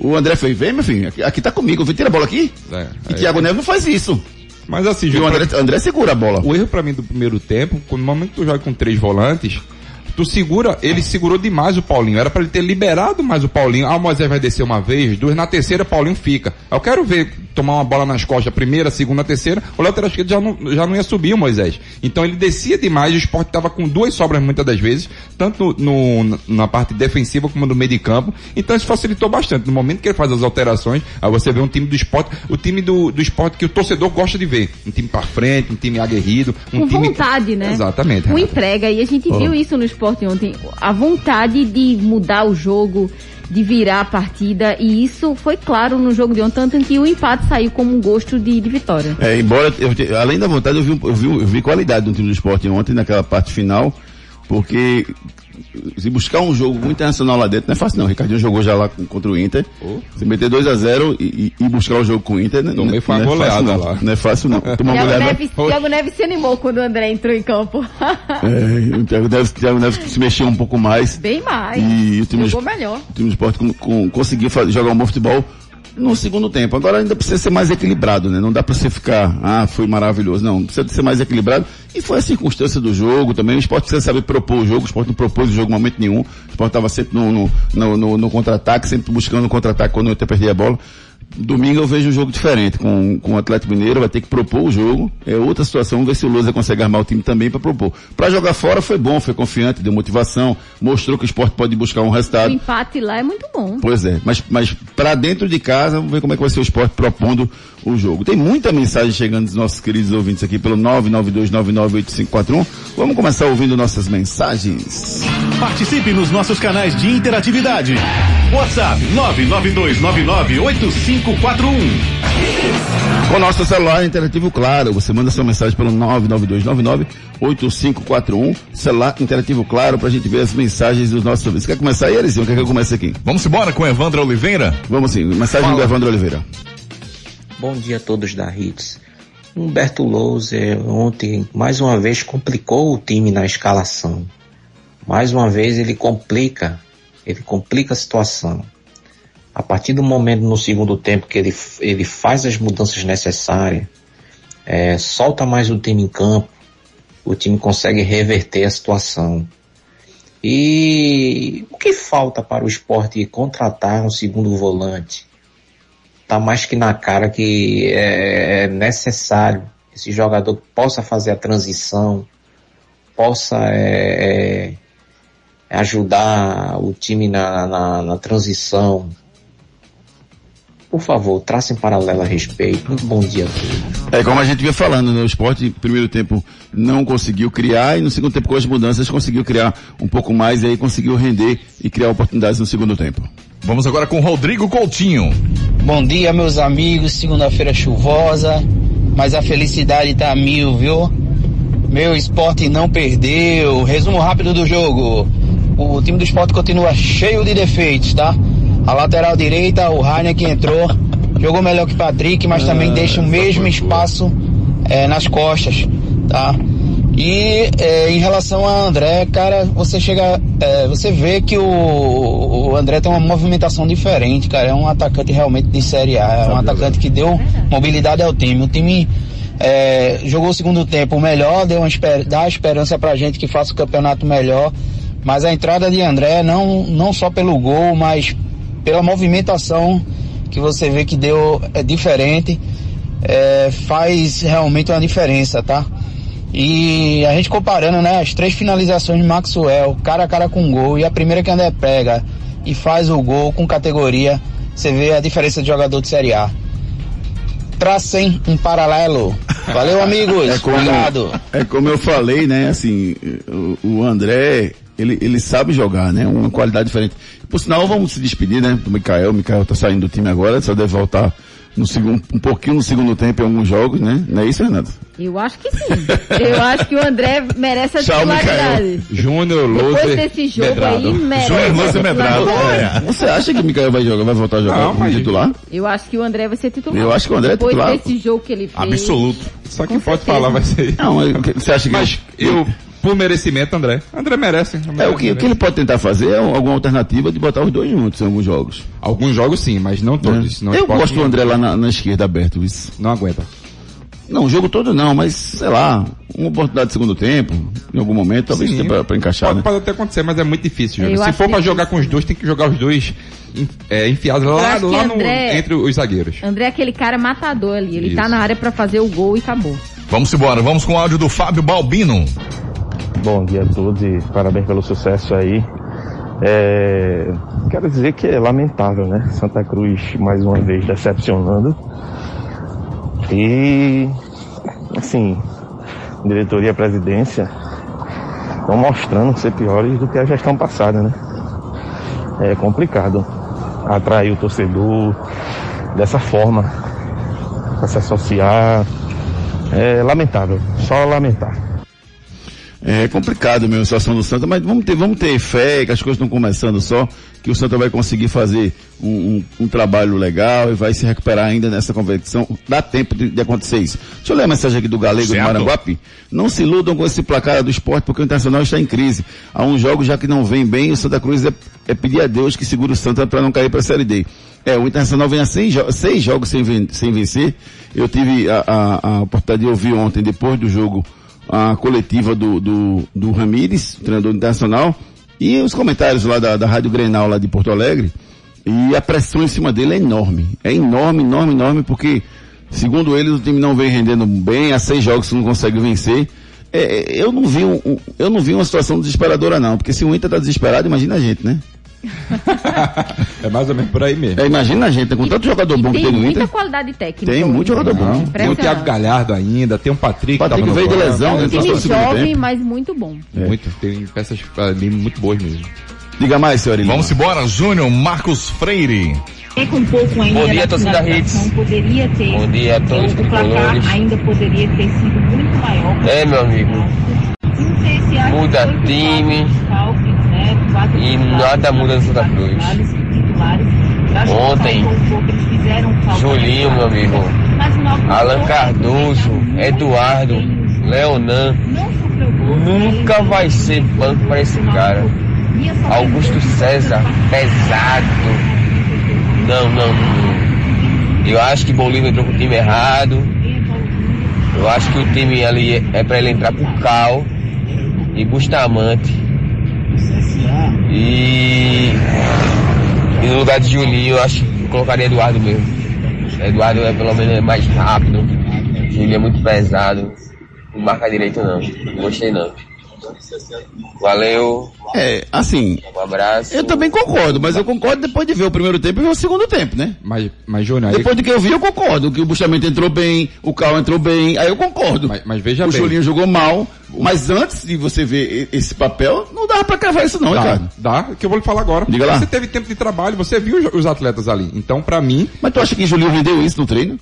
o André fez, vem meu filho, aqui, aqui tá comigo, vem tira a bola aqui. É, e é. Thiago Neves não faz isso. Mas assim, o André, André segura a bola. O erro pra mim do primeiro tempo, quando no momento que tu joga com três volantes, tu segura, ele segurou demais o Paulinho. Era pra ele ter liberado mais o Paulinho. Ah, o Moisés vai descer uma vez, duas, na terceira Paulinho fica. Eu quero ver tomar uma bola nas costas, primeira, segunda, terceira, o lateral esquerdo já não, já não ia subir o Moisés. Então ele descia demais, o esporte tava com duas sobras muitas das vezes, tanto no, na parte defensiva como no meio de campo. Então isso facilitou bastante. No momento que ele faz as alterações, aí você vê um time do esporte, o time do, do esporte que o torcedor gosta de ver. Um time pra frente, um time aguerrido, um Com time... vontade, né? Exatamente. Com Renata. entrega. E a gente viu isso no esporte ontem. A vontade de mudar o jogo, de virar a partida. E isso foi claro no jogo de ontem, tanto que o empate saiu como um gosto de, de vitória. É, embora, eu além da vontade, eu vi, eu, vi, eu vi qualidade no time do esporte ontem, naquela parte final, porque se buscar um jogo internacional lá dentro não é fácil não. O Ricardinho jogou já lá contra o Inter. Oh. Se meter 2 a 0 e, e- buscar o jogo com o Inter, não, Tomei não, foi uma não é fácil não. lá. Não é fácil não. Tomar Thiago goleada. Neves, Thiago Neves se animou quando o André entrou em campo. É, o Thiago Neves, Thiago Neves se mexeu um pouco mais. Bem mais. E o time Jogou melhor. O time do esporte com- com- conseguiu fa- jogar um bom futebol no segundo tempo. Agora ainda precisa ser mais equilibrado, né? Não dá para você ficar, ah, foi maravilhoso. Não, precisa ser mais equilibrado. E foi a circunstância do jogo também. O esporte precisa saber propor o jogo. O esporte não propôs o jogo em momento nenhum. O esporte estava sempre no, no, no, no, no contra-ataque, sempre buscando o contra-ataque quando o Inter perdia a bola. Domingo eu vejo um jogo diferente com, com o Atlético Mineiro, vai ter que propor o jogo. É outra situação, vamos ver se o Lusa consegue armar o time também para propor. Para jogar fora foi bom, foi confiante, deu motivação, mostrou que o esporte pode buscar um O resultado. empate lá é muito bom. Pois é, mas, mas para dentro de casa, vamos ver como é que vai ser o esporte propondo o jogo. Tem muita mensagem chegando dos nossos queridos ouvintes aqui pelo 992998541. Vamos começar ouvindo nossas mensagens. Participe nos nossos canais de interatividade. WhatsApp 992998541. Com nosso celular interativo claro, você manda sua mensagem pelo 992998541, celular interativo claro pra gente ver as mensagens dos nossos ouvintes. Quer começar aí, Elisinho? Quer que eu comece aqui? Vamos embora com Evandro Oliveira? Vamos sim, mensagem do Evandro Oliveira. Bom dia a todos da Hits. Humberto Louser ontem mais uma vez complicou o time na escalação. Mais uma vez ele complica, ele complica a situação. A partir do momento no segundo tempo que ele, ele faz as mudanças necessárias, é, solta mais o time em campo, o time consegue reverter a situação. E o que falta para o esporte contratar um segundo volante? tá mais que na cara que é necessário que esse jogador possa fazer a transição, possa é, é, ajudar o time na, na, na transição. Por favor, tracem paralelo a respeito. Muito bom dia a todos. É como a gente vinha falando, né? O esporte, no primeiro tempo, não conseguiu criar e no segundo tempo, com as mudanças, conseguiu criar um pouco mais e aí conseguiu render e criar oportunidades no segundo tempo. Vamos agora com Rodrigo Coutinho. Bom dia, meus amigos. Segunda-feira chuvosa, mas a felicidade tá a mil, viu? Meu esporte não perdeu. Resumo rápido do jogo. O time do esporte continua cheio de defeitos, tá? A lateral direita, o Rainer que entrou, jogou melhor que Patrick, mas também deixa o mesmo espaço eh, nas costas, tá? E eh, em relação a André, cara, você chega, eh, você vê que o, o André tem uma movimentação diferente, cara. É um atacante realmente de Série A, é um atacante que deu mobilidade ao time. O time eh, jogou o segundo tempo melhor, deu uma esper dá esperança pra gente que faça o campeonato melhor. Mas a entrada de André, não, não só pelo gol, mas pela movimentação que você vê que deu é diferente, é, faz realmente uma diferença, tá? E a gente comparando, né, as três finalizações de Maxwell, cara a cara com gol, e a primeira que André pega e faz o gol com categoria, você vê a diferença de jogador de Série A. Tracem um paralelo. Valeu, amigos. É como, Obrigado. é como eu falei, né? Assim, o, o André, ele, ele sabe jogar, né? Uma qualidade diferente. Por sinal, vamos se despedir, né? Do Mikael. O Mikael tá saindo do time agora, só deve voltar no segundo, um pouquinho no segundo tempo em alguns jogos, né? Não é isso, Renato? Eu acho que sim. Eu acho que o André merece a Tchau, titularidade. Júnior, Depois Loser, desse jogo Medrado. aí, merece. Júnior Lúcio Medrado. titularidade. É. Você acha que o Mikael vai jogar, vai voltar a jogar Não, como titular? Eu acho que o André vai ser titular. Eu acho que o André é Depois titular. desse jogo que ele fez. Absoluto. Só quem pode falar vai ser. Não, que- você acha que... Mas eu, por merecimento, André. André merece. É, o que, o que ele pode tentar fazer é alguma alternativa de botar os dois juntos em alguns jogos. Alguns jogos sim, mas não todos. Senão o eu gosto do não- André lá na, na esquerda aberto, isso. Não aguenta. Não, o jogo todo não, mas sei lá, uma oportunidade de segundo tempo, em algum momento, talvez Sim. dê pra, pra encaixar, Pode, né? pode até acontecer, mas é muito difícil. Se for pra jogar com os dois, tem que jogar os dois é, enfiados lá, lá no, André- entre os zagueiros. André é aquele cara matador ali. Ele tá Isso. na área pra fazer o gol e acabou. Vamos embora. Vamos com o áudio do Fábio Balbino. Bom dia a todos e parabéns pelo sucesso aí. É, quero dizer que é lamentável, né? Santa Cruz mais uma vez decepcionando. E, assim, diretoria e presidência estão mostrando ser piores do que a gestão passada, né? É complicado atrair o torcedor dessa forma, para se associar. É lamentável, só lamentar. É complicado mesmo a situação do Santa, mas vamos ter, vamos ter fé que as coisas estão começando só, que o Santa vai conseguir fazer um, um- um trabalho legal e vai se recuperar ainda nessa competição. Dá tempo de, de acontecer isso. Deixa eu ler a mensagem aqui do Galego Certo. do Maranguape. Não se iludam com esse placar do esporte, porque o Internacional está em crise. Há uns jogos já que não vem bem, o Santa Cruz é, é pedir a Deus que segure o Santa para não cair para a Série D. É, o Internacional vem a seis, seis jogos sem, ven sem vencer. Eu tive a, a, a, oportunidade de ouvir ontem, depois do jogo, a coletiva do, do, do Ramires, treinador do Internacional, e os comentários lá da, da Rádio Grenal lá de Porto Alegre. E a pressão em cima dele é enorme. É enorme, enorme, enorme, porque, segundo eles, o time não vem rendendo bem, há seis jogos não consegue vencer. É, é, eu não vi um, eu não vi uma situação desesperadora não, porque se o Inter tá desesperado, imagina a gente, né? é mais ou menos por aí mesmo. É, imagina a gente, com tanto jogador bom que tem no Inter. Tem muita qualidade técnica. Tem muito jogador bom. Tem o Thiago Galhardo ainda, tem o Patrick. Patrick veio de lesão. É um time jovem, mas muito bom. É. Muito, tem peças ali muito boas mesmo. Diga mais, senhor Vamos embora, Júnior Marcos Freire. É com um pouco ainda Bom dia, torcida Hits. Poderia ter. Bom dia a todos o placar ainda poderia ter sido muito maior. É, meu amigo. Muda time. E nada muda no Santa Cruz. Ontem, Julinho, meu amigo. Alan Cardoso, Eduardo, Leonan. Nunca vai ser banco para esse cara. Augusto César, pesado. Não, não, não. Eu acho que Bolívar entrou com o time errado. Eu acho que o time ali é para ele entrar por Cal e Bustamante. E, e no lugar de Julinho, eu acho que colocaria Eduardo mesmo. Eduardo é pelo menos mais rápido. Julinho é muito pesado. Não marca direito não. Não gostei não. Valeu. É, assim. Um abraço. Eu também concordo, mas eu concordo depois de ver o primeiro tempo e ver o segundo tempo, né? Mas, mas Júnior, aí... Depois do que eu vi, eu concordo. Que o Bustamento entrou bem, o Cal entrou bem, aí eu concordo. Mas, mas veja o bem. O Julinho jogou mal, mas antes de você ver esse papel, não dava pra cravar isso não, dá, Ricardo. Dá, que eu vou lhe falar agora. Diga lá. Você teve tempo de trabalho, você viu os atletas ali. Então, pra mim... Mas tu acha que o Julinho rendeu isso no treino?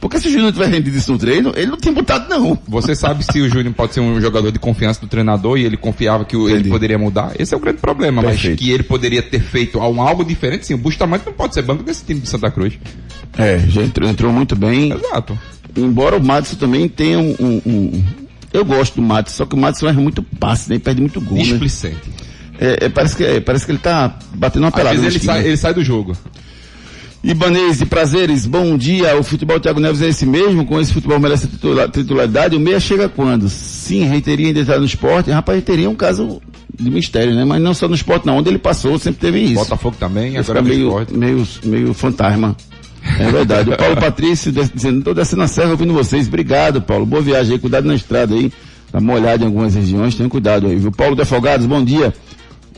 Porque se o Júnior tiver rendido isso no treino, ele não tinha botado não. Você sabe se o Júnior pode ser um jogador de confiança do treinador e ele confiava que ele poderia mudar? Esse é o grande problema, Perfeito. mas que ele poderia ter feito algo diferente, sim. O Bustamante não pode ser banco desse time de Santa Cruz. É, já entrou, entrou muito bem. Exato. Embora o Madison também tenha um, um, um... Eu gosto do Madison, só que o Madison erra muito passe, né? perde muito gol, Displicente. né? É, é, parece, que, é, parece que ele tá batendo uma pelada. Às vezes ele sai, ele sai do jogo. Ibanez e prazeres, bom dia. O futebol Thiago Neves é esse mesmo? Com esse futebol merece titular, titularidade? O meia chega quando? Sim, reiteria ainda entrar no esporte. Rapaz, reiteria é um caso de mistério, né? Mas não só no esporte, não. Onde ele passou, sempre teve isso. Botafogo também, Ele agora meio, esporte. meio, meio fantasma. É verdade. O Paulo Patrício dizendo, tô descendo a serra ouvindo vocês. Obrigado, Paulo. Boa viagem aí. Cuidado na estrada aí. Tá molhado em algumas regiões. Tenha cuidado aí, viu? Paulo de Afogados, bom dia.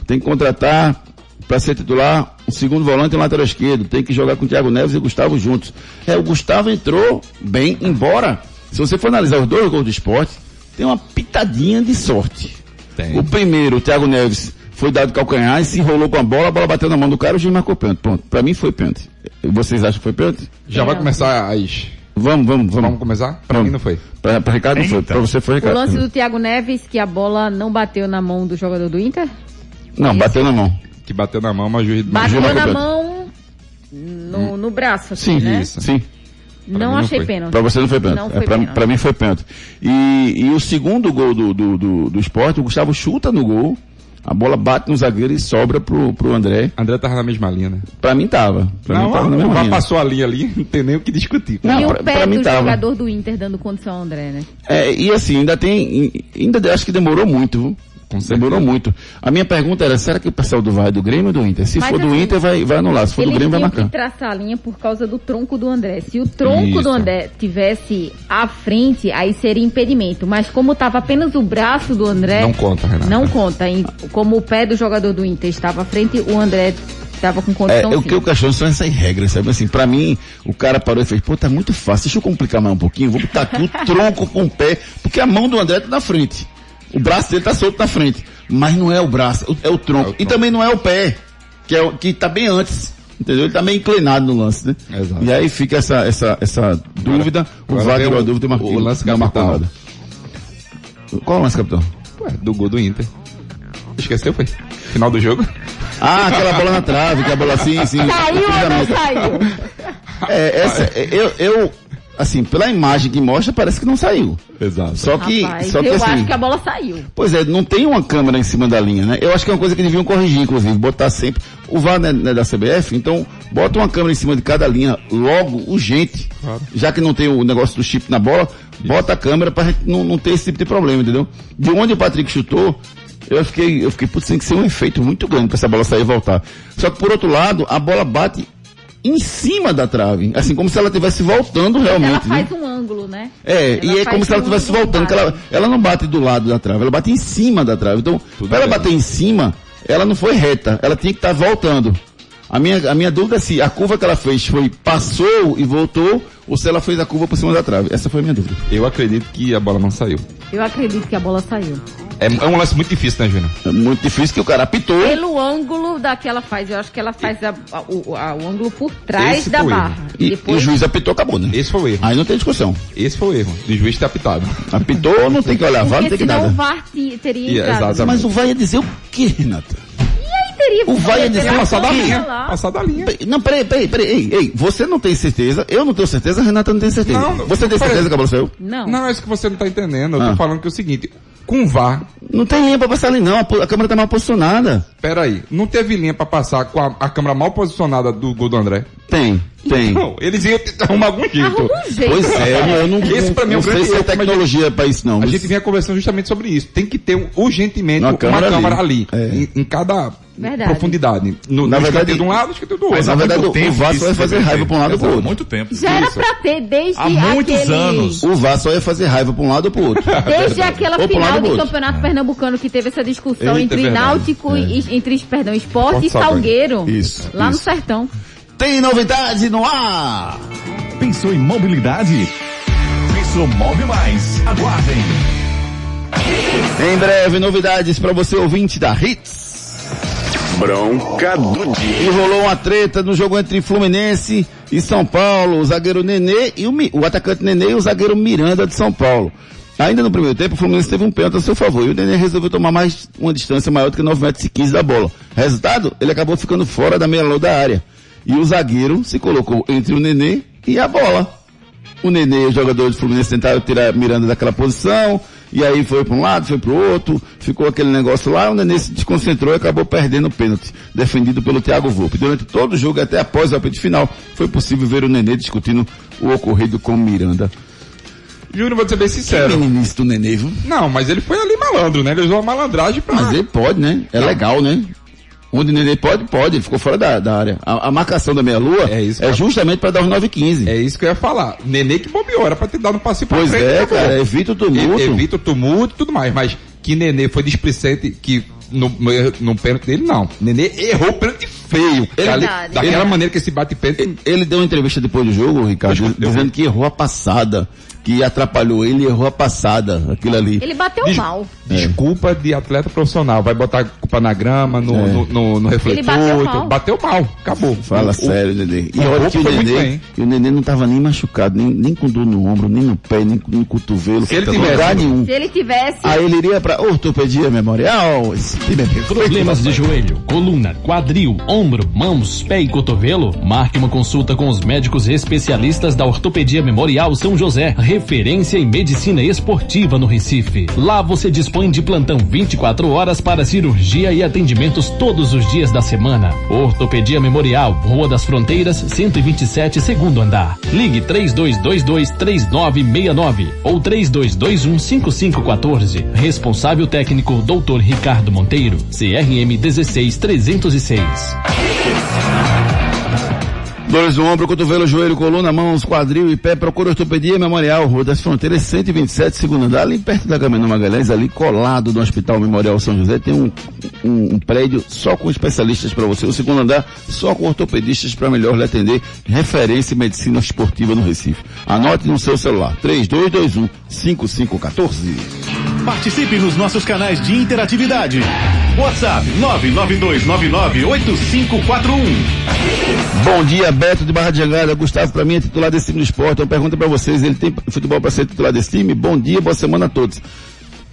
Tem que contratar para ser titular segundo volante e lateral esquerdo. Tem que jogar com o Thiago Neves e o Gustavo juntos. É, o Gustavo entrou bem, embora, se você for analisar os dois gols do esporte, tem uma pitadinha de sorte. Tem. O primeiro, o Thiago Neves, foi dado calcanhar e se enrolou com a bola, a bola bateu na mão do cara e o juiz marcou pênalti. Pronto. Pra mim foi pênalti. Vocês acham que foi pênalti? Já vai começar as... Vamos, vamos, vamos. Vamos começar? Pra Vamos. mim não foi. Pra, pra Ricardo não foi. Pra você foi, O Ricardo. lance do Thiago Neves, que a bola não bateu na mão do jogador do Inter? Não, bateu na mão. Que bateu na mão, mas o juiz... Bateu na mão no, no braço, assim, Sim, né? isso. sim. Não não achei foi. pênalti. Pra você não foi pênalti. Não É, pra mim foi pênalti. E, e o segundo gol do, do, do, do esporte, o Gustavo chuta no gol, a bola bate no zagueiro e sobra pro, pro André. André tava na mesma linha, né? Pra mim tava. Pra não, mim tava na o mesma linha. passou a linha ali, não tem nem o que discutir. Não, e pra- o pé pra mim do tava. jogador do Inter dando condição ao André, né? É, e assim, ainda tem, ainda acho que demorou muito. Demorou muito. A minha pergunta era, será que o pessoal do VAR é do Grêmio ou do Inter? Se Mas for do assim, Inter, vai, vai anular. Se for do Ele Grêmio, vai marcar. traçar a linha por causa do tronco do André. Se o tronco Isso. do André tivesse à frente, aí seria impedimento. Mas como estava apenas o braço do André, Não conta, Renato. não conta. Como o pé do jogador do Inter estava à frente, o André estava com É, condição o sim. que eu questiono são essas regras, sabe? Assim, pra mim, o cara parou e fez, pô, tá muito fácil, deixa eu complicar mais um pouquinho, vou botar aqui o tronco com o pé, porque a mão do André tá na frente. O braço dele tá solto na frente. Mas não é o braço, é o tronco. É o E também não é o pé, que, é o, que tá bem antes. Entendeu? Ele tá meio inclinado no lance, né? Exato. E aí fica essa, essa, essa dúvida, o agora vem tirou a o- dúvida e marcou. o lance não marcou nada. Qual é o lance, capitão? Ué, do gol do Inter. Esqueceu, foi? Final do jogo? Ah, aquela bola na trave, que a bola assim, assim. Saiu ou não saiu? É, essa, eu, eu, assim, pela imagem que mostra, parece que não saiu. Exato. Só que, Rapaz, só que eu assim, acho que a bola saiu. pois é, não tem uma câmera em cima da linha, né? Eu acho que é uma coisa que deviam corrigir, inclusive, botar sempre. O VAR não é, não é da CBF, então bota uma câmera em cima de cada linha logo, urgente. Já que não tem o negócio do chip na bola, bota a câmera pra gente não, não ter esse tipo de problema, entendeu? De onde o Patrick chutou, eu fiquei, eu fiquei, putz, tem que ser um efeito muito grande pra essa bola sair e voltar. Só que por outro lado, a bola bate em cima da trave, assim como se ela estivesse voltando Ela realmente. né? faz um ângulo, né? É, Ela e é como se ela estivesse ângulo voltando, que ela, ela não bate do lado da trave, ela bate em cima da trave. Então, para ela bater em cima, ela não foi reta, ela tinha que estar voltando. A minha, a minha dúvida é se a curva que ela fez foi passou e voltou, ou se ela fez a curva por cima da trave. Essa foi a minha dúvida. Eu acredito que a bola não saiu. Eu acredito que a bola saiu. É, é um lance muito difícil, né, Júnior? É muito difícil que o cara apitou. Pelo ângulo da que ela faz, eu acho que ela faz a- a- o, a- o ângulo por trás Esse da barra. E, e Depois, o juiz apitou, acabou, né? Esse foi o erro. Aí não tem discussão. Esse foi o erro. O juiz ter apitado. Apitou, não tem que olhar, vai, não tem que senão o nada. VAR te- teria E- entrado. exatamente. Mas o vai ia dizer o quê, Renata? Aí teria O VAR ia teria dizer Passar da linha. Passar da linha. Não, peraí, peraí, peraí. Ei, ei, você não tem certeza, eu não tenho certeza, a Renata não tem certeza. Não, você tem peraí. certeza que a bola saiu? Não. Não, é isso que você não tá entendendo. Eu Ah. tô falando que é o seguinte. Com VAR, Não tem linha pra passar ali não, a, a câmera tá mal posicionada. peraí, não teve linha pra passar com a, a câmera mal posicionada do gol do André? Tem, tem. Não, eles iam tentar arrumar algum jeito. Arruma um jeito. Pois é, eu não, Esse pra mim é não um sei grande se é tecnologia pra isso não. A gente vinha conversando justamente sobre isso. Tem que ter um- urgentemente Uma uma câmera câmera, ali. ali, É. em, em cada Verdade. profundidade. No, Na no verdade- de um lado, escanteio do outro. Mas na verdade, muito o só ia isso fazer raiva pra um lado ou pro outro. muito tempo. Já era Isso. pra ter desde Há muitos aquele... anos. O VAR só ia fazer raiva pra um lado ou pro outro. Desde aquela final do. Campeonato Pernambucano que teve essa discussão entre é. Náutico e entre, perdão, Esporte e Salgueiro. Isso, Lá no. Sertão. Tem novidade no ar! Pensou em mobilidade? Pensou Move Mais. Aguardem. Em breve, novidades pra você ouvinte da Hits. Bronca do dia. E rolou uma treta no jogo entre Fluminense e São Paulo, o zagueiro Nenê e o, o atacante Nenê e o zagueiro Miranda de São Paulo. Ainda no primeiro tempo, o Fluminense teve um pênalti a seu favor e o Nenê resolveu tomar mais uma distância maior do que 9 metros e 15 da bola. Resultado, ele acabou ficando fora da meia lua da área. E o zagueiro se colocou entre o Nenê e a bola. O Nenê, jogador do Fluminense, tentaram tirar Miranda daquela posição, e aí foi para um lado, foi para o outro, ficou aquele negócio lá, o Nenê se desconcentrou e acabou perdendo o pênalti, defendido pelo Thiago Volpe. Durante todo o jogo, até após o apito final, foi possível ver o Nenê discutindo o ocorrido com Miranda. Júnior, vou ser bem Que sincero. meninice do Nenê, viu? Não, mas ele foi ali malandro, né? Ele usou a malandragem pra... Mas ele pode, né? É legal, né? Onde o Nenê pode, pode, ele ficou fora da, da área. A, a marcação da meia-lua É isso, é justamente para dar os 9 e 15. É isso que eu ia falar. Nenê que bobeou, era pra ter dado um passe pra Pois frente. é, cara, evita o tumulto. E- Evita o tumulto e tudo mais, mas que Nenê foi displicente, que no, no pênalti dele, não. Nenê errou o pênalti feio. Ali- Verdade. daquela Ele- maneira que esse bate pênalti... Ele deu uma entrevista depois do jogo, Ricardo, dizendo que errou a passada, que atrapalhou ele, errou a passada, aquilo ali. Ele bateu Des- mal. Desculpa de atleta profissional. Vai botar a culpa na grama, no, É. no, no, no refletor. bateu e mal. tudo. Bateu mal. Acabou. Fala O- sério, Nenê. E o olha que o Nenê, e o Nenê não tava nem machucado, nem, nem com dor no ombro, nem no pé, nem no cotovelo, Se ele tivesse- lugar nenhum. Se ele tivesse... Aí ele iria pra ortopedia memorial, é. Problemas de joelho, coluna, quadril, ombro, mãos, pé e cotovelo? Marque uma consulta com os médicos especialistas da Ortopedia Memorial São José, referência em medicina esportiva no Recife. Lá você dispõe de plantão 24 horas para cirurgia e atendimentos todos os dias da semana. Ortopedia Memorial, Rua das Fronteiras, 127, segundo andar. Ligue 3222 3969 ou 3221 5514. Responsável técnico Dr. Ricardo Monteiro, CRM 16306. Dores no ombro, cotovelo, joelho, coluna, mãos, quadril e pé. Procura ortopedia memorial, Rua das Fronteiras, 127, segundo andar, ali perto da Caminho Magalhães, ali colado do Hospital Memorial São José, tem um, um, um prédio só com especialistas para você. O segundo andar, só com ortopedistas para melhor lhe atender. Referência em medicina esportiva no Recife. Anote no seu celular, 3221 5514. Participe nos nossos canais de interatividade. WhatsApp 992998541. Bom dia, Beto de Barra de Jangada. Gustavo, para mim, é titular desse time do esporte. Uma pergunta para vocês: ele tem futebol para ser titular desse time? Bom dia, boa semana a todos.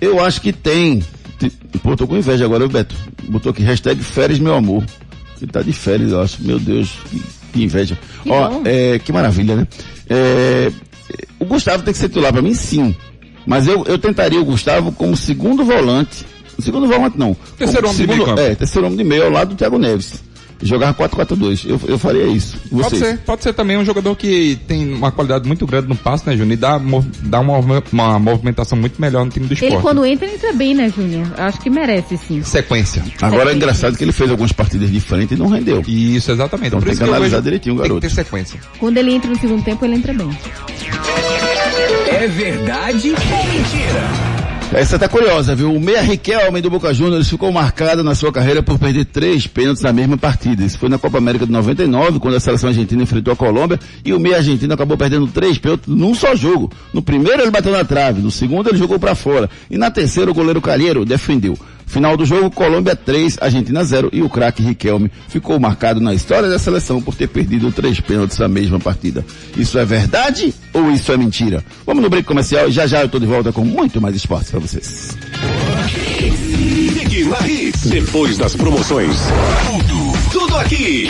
Eu acho que tem. Te- Pô, tô com inveja agora, viu, Beto. Botou aqui hashtag férias, meu amor. Ele tá de férias, eu acho. Meu Deus, que, que inveja. Que Ó, é, que maravilha, né? É, o Gustavo tem que ser titular para mim, sim. Mas eu, eu tentaria o Gustavo como segundo volante. Segundo volante não. Terceiro Como homem de meio. É, terceiro homem de meio ao lado do Thiago Neves. Jogar 4-4-2. Eu, eu faria isso. Pode Vocês? ser, pode ser também um jogador que tem uma qualidade muito grande no passe, né, Júnior? E dá, dá uma, uma movimentação muito melhor no time do Ele esporte. quando entra, entra bem, né, Júnior? Acho que merece, sim. Sequência. Agora é engraçado que ele fez algumas partidas de frente e não rendeu. Isso, exatamente. Então Por tem isso que analisar vejo- direitinho o Tem que garoto. ter sequência. Quando ele entra no segundo tempo, ele entra bem. É verdade ou mentira? Essa tá curiosa, viu? O meia Riquelme do Boca Juniors ficou marcado na sua carreira por perder três pênaltis na mesma partida. Isso foi na Copa América de 99, quando a seleção argentina enfrentou a Colômbia, e o meia argentino acabou perdendo três pênaltis num só jogo. No primeiro ele bateu na trave, no segundo ele jogou para fora, e na terceira o goleiro Calheiro defendeu. Final do jogo, Colômbia 3, Argentina 0 e o craque Riquelme ficou marcado na história da seleção por ter perdido três pênaltis na mesma partida. Isso é verdade ou isso é mentira? Vamos no break comercial e já já eu tô de volta com muito mais esportes para vocês. Depois das promoções. Tudo, tudo aqui.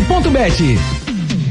Bet.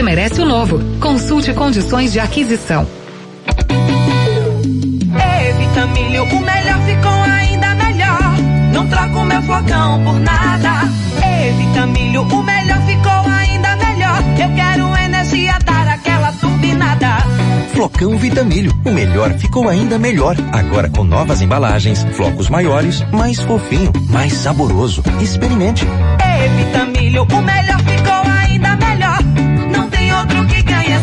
merece o novo. Consulte condições de aquisição. Ei, Vitamilho, o melhor ficou ainda melhor. Não troco meu flocão por nada. Ei, Vitamilho, o melhor ficou ainda melhor. Eu quero energia, dar aquela turbinada. Flocão Vitamilho, o melhor ficou ainda melhor. Agora com novas embalagens, flocos maiores, mais fofinho, mais saboroso. Experimente. Ei, Vitamilho, o melhor ficou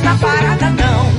essa parada, não.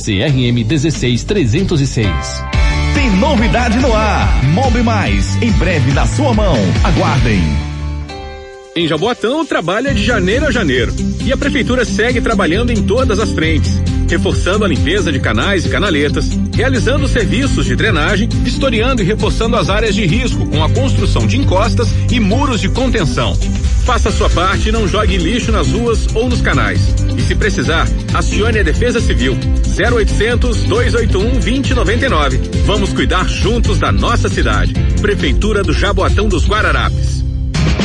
CRM 16306. Tem novidade no ar. Mob Mais, em breve na sua mão. Aguardem. Em Jaboatão trabalha de janeiro a janeiro e a prefeitura segue trabalhando em todas as frentes, reforçando a limpeza de canais e canaletas, realizando serviços de drenagem, vistoriando e reforçando as áreas de risco com a construção de encostas e muros de contenção. Faça a sua parte e não jogue lixo nas ruas ou nos canais. E se precisar, acione a Defesa Civil 0800 281 2099. Vamos cuidar juntos da nossa cidade. Prefeitura do Jaboatão dos Guararapes.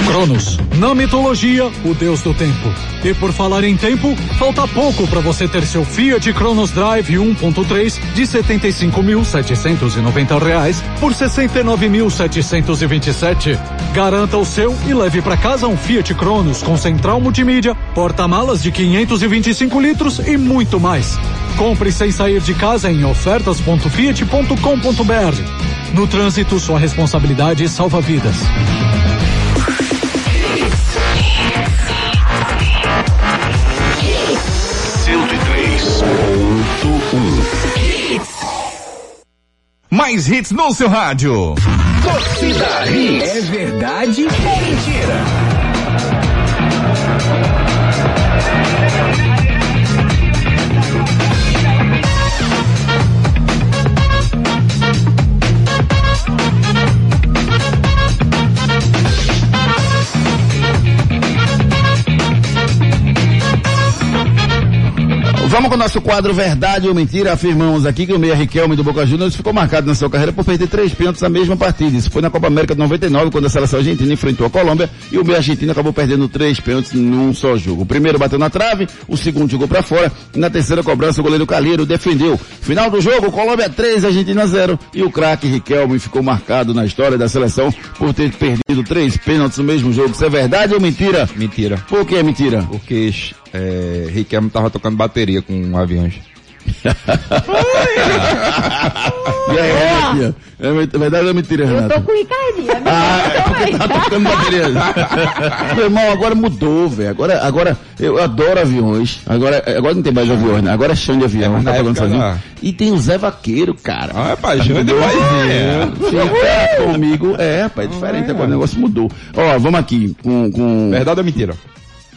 Cronos, na mitologia, o deus do tempo. E por falar em tempo, falta pouco para você ter seu Fiat Cronos Drive 1.3 de 75.790 reais por R$ 69.727. Garanta o seu e leve para casa um Fiat Cronos com central multimídia, porta-malas de 525 litros e muito mais. Compre sem sair de casa em ofertas.fiat.com.br. No trânsito, sua responsabilidade salva vidas. Mais hits no seu rádio. Torcida Hits. É verdade ou mentira? Vamos com o nosso quadro Verdade ou Mentira. Afirmamos aqui que o meia Riquelme do Boca Juniors ficou marcado na sua carreira por perder três pênaltis na mesma partida. Isso foi na Copa América de 99, quando a seleção argentina enfrentou a Colômbia e o meia argentino acabou perdendo três pênaltis num só jogo. O primeiro bateu na trave, o segundo jogou para fora e na terceira cobrança o goleiro Calheiro defendeu. Final do jogo, Colômbia 3, Argentina 0 e o craque Riquelme ficou marcado na história da seleção por ter perdido três pênaltis no mesmo jogo. Isso é verdade ou mentira? Mentira. Por que é mentira? Porque é, Riquelme tava tocando bateria com aviões. E aí, Renatinha? É verdade ou mentira, Eu Renata? tô com o Ricardinho. é Ah, é porque tá tocando bateria. Meu irmão, agora mudou, velho. Agora, agora, eu adoro aviões. Agora, agora não tem mais aviões, né? Agora é chão de avião. na tá sozinho. lá. E tem o Zé Vaqueiro, cara. Ah, rapaz, Júnior é demais. Fica comigo. É, rapaz, é diferente. Agora o negócio mudou. Ó, vamos aqui com, com... Verdade ou mentira?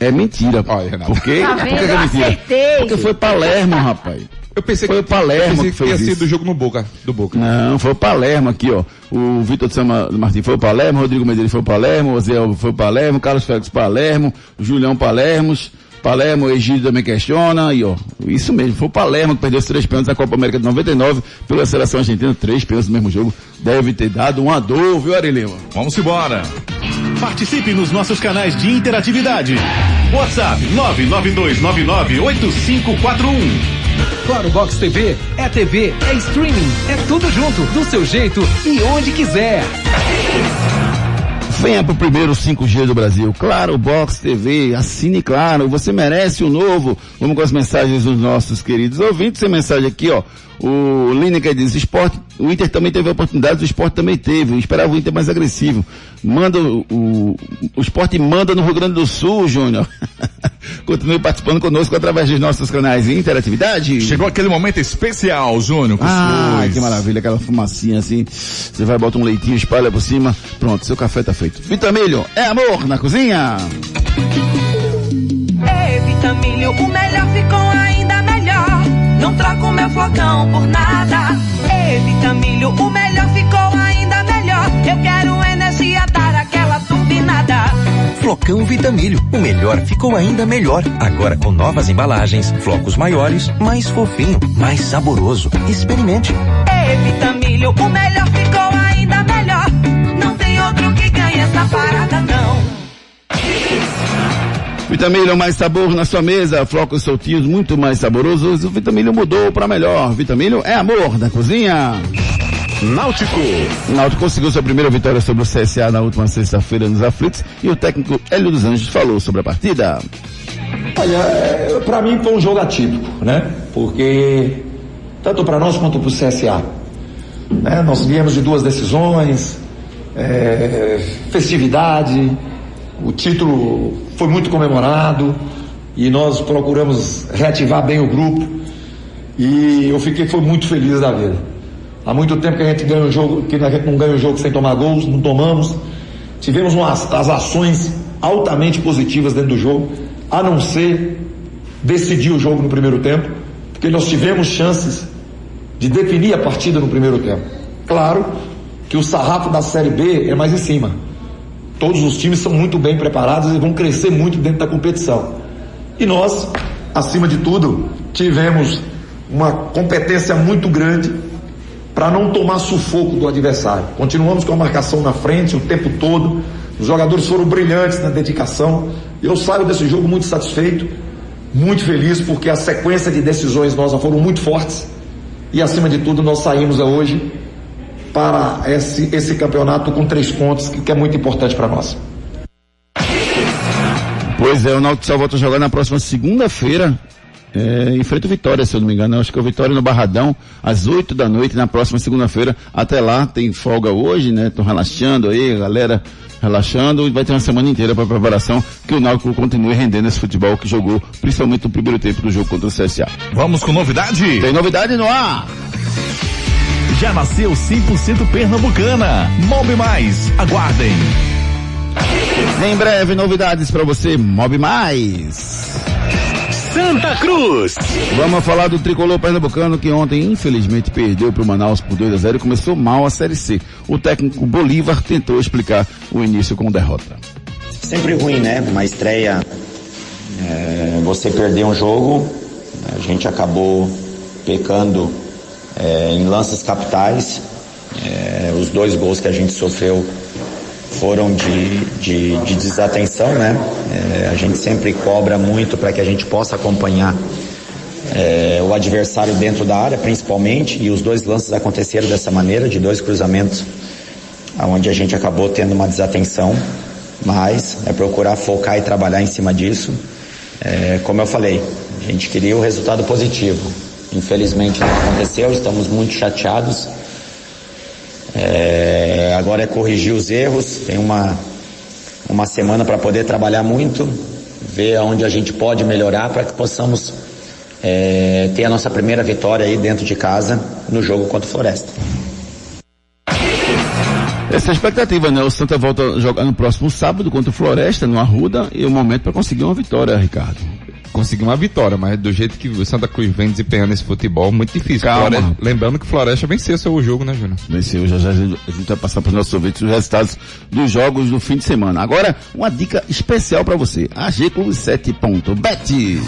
É mentira. Olha, Renato. Por quê? Tá Por que, que é Eu mentira? acertei. Porque foi Palermo, rapaz. Eu pensei Foi que o Palermo que fez tinha sido o jogo no Boca, do Boca. Não, foi o Palermo aqui, ó. O Vitor de Sama Martins foi o Palermo, o Rodrigo Medeiros foi o Palermo, o Zé foi o Palermo, o Carlos Félix Palermo, o Julião Palermos, Palermo, o Egídio também questiona, e ó, isso mesmo, foi o Palermo que perdeu os três pênaltis na Copa América de 99 pela seleção argentina, três pênaltis no mesmo jogo, deve ter dado uma dor, viu, Ari Lima? Vamos embora. Participe nos nossos canais de interatividade. WhatsApp 992998541. Claro Box TV é TV, é streaming, é tudo junto, do seu jeito e onde quiser. Venha pro primeiro 5G do Brasil. Claro, Box TV, assine Claro, você merece o novo. Vamos com as mensagens dos nossos queridos ouvintes. Tem mensagem aqui, ó. O Lineker diz, esporte, o Inter também teve oportunidades, o esporte também teve. Eu esperava o Inter mais agressivo. Manda o, o, o esporte manda no Rio Grande do Sul, Júnior. Continue participando conosco através dos nossos canais de interatividade. Chegou aquele momento especial, Júnior. Ah, que maravilha, aquela fumacinha assim. Você vai, bota um leitinho, espalha por cima. Pronto, seu café tá feito. Vitamilho, é amor na cozinha. Ei, Vitamilho, o melhor ficou troco meu flocão por nada. Ei, Vitamilho, o melhor ficou ainda melhor. Eu quero energia, dar aquela turbinada. Flocão Vitamilho, o melhor ficou ainda melhor. Agora com novas embalagens, flocos maiores, mais fofinho, mais saboroso. Experimente. Ei, Vitamilho, o melhor ficou ainda melhor. Não tem outro que ganhe essa parada, não. Vitamilho, mais sabor na sua mesa. Flocos soltinhos, muito mais saborosos. O Vitamilho mudou para melhor. Vitamilho é amor na cozinha. Náutico. Náutico conseguiu sua primeira vitória sobre o CSA na última sexta-feira nos aflitos e o técnico Hélio dos Anjos falou sobre a partida. Olha, é, pra mim foi um jogo atípico, né? Porque tanto para nós quanto para o CSA, né? Nós viemos de duas decisões, é, festividade, o título foi muito comemorado e nós procuramos reativar bem o grupo e eu fiquei foi muito feliz da vida. Há muito tempo que a gente ganha um jogo, que a gente não ganha um jogo sem tomar gols, não tomamos. Tivemos umas, as ações altamente positivas dentro do jogo, a não ser decidir o jogo no primeiro tempo, porque nós tivemos chances de definir a partida no primeiro tempo. Claro que o sarrafo da Série B é mais em cima. Todos os times são muito bem preparados e vão crescer muito dentro da competição. E nós, acima de tudo, tivemos uma competência muito grande para não tomar sufoco do adversário. Continuamos com a marcação na frente o tempo todo. Os jogadores foram brilhantes na dedicação. Eu saio desse jogo muito satisfeito, muito feliz, porque a sequência de decisões nossas foram muito fortes. E acima de tudo, nós saímos hoje para esse, esse campeonato com três pontos, que, que é muito importante para nós. Pois é, o Náutico só volta a jogar na próxima segunda-feira É, enfrenta o Vitória, se eu não me engano. Eu acho que é o Vitória no Barradão, às 8 da noite, na próxima segunda-feira. Até lá, tem folga hoje, né? Estão relaxando aí, a galera relaxando e vai ter uma semana inteira para preparação que o Náutico continue rendendo esse futebol que jogou, principalmente no primeiro tempo do jogo contra o CSA. Vamos com novidade? Tem novidade no ar! Já nasceu 100% pernambucana. Mob Mais. Aguardem. Em breve, novidades para você, Mob Mais. Santa Cruz. Vamos falar do tricolor pernambucano que ontem infelizmente perdeu para o Manaus por 2 a 0 e começou mal a Série C. O técnico Bolívar tentou explicar o início com derrota. Sempre ruim, né? Uma estreia, é, você perder um jogo, a gente acabou pecando é, em lances capitais. É, os dois gols que a gente sofreu foram de, de, de desatenção, né? É, a gente sempre cobra muito para que a gente possa acompanhar é, o adversário dentro da área, principalmente, e os dois lances aconteceram dessa maneira, de dois cruzamentos, onde a gente acabou tendo uma desatenção, mas é procurar focar e trabalhar em cima disso. É, como eu falei, a gente queria o resultado positivo. Infelizmente não aconteceu, estamos muito chateados. É, agora é corrigir os erros, tem uma, uma semana para poder trabalhar muito, ver onde a gente pode melhorar para que possamos é, ter a nossa primeira vitória aí dentro de casa no jogo contra o Floresta. Essa é a expectativa, né? O Santa volta a jogar no próximo sábado contra o Floresta, no Arruda, e o momento para conseguir uma vitória, Ricardo. Conseguir uma vitória, mas do jeito que o Santa Cruz vem desempenhando esse futebol, muito difícil. Lembrando que Floresta venceu seu jogo, né, Júnior? Venceu, já já a gente vai passar para os nossos ouvintes os resultados dos jogos do fim de semana. Agora, uma dica especial para você. AG Clube 7.bet.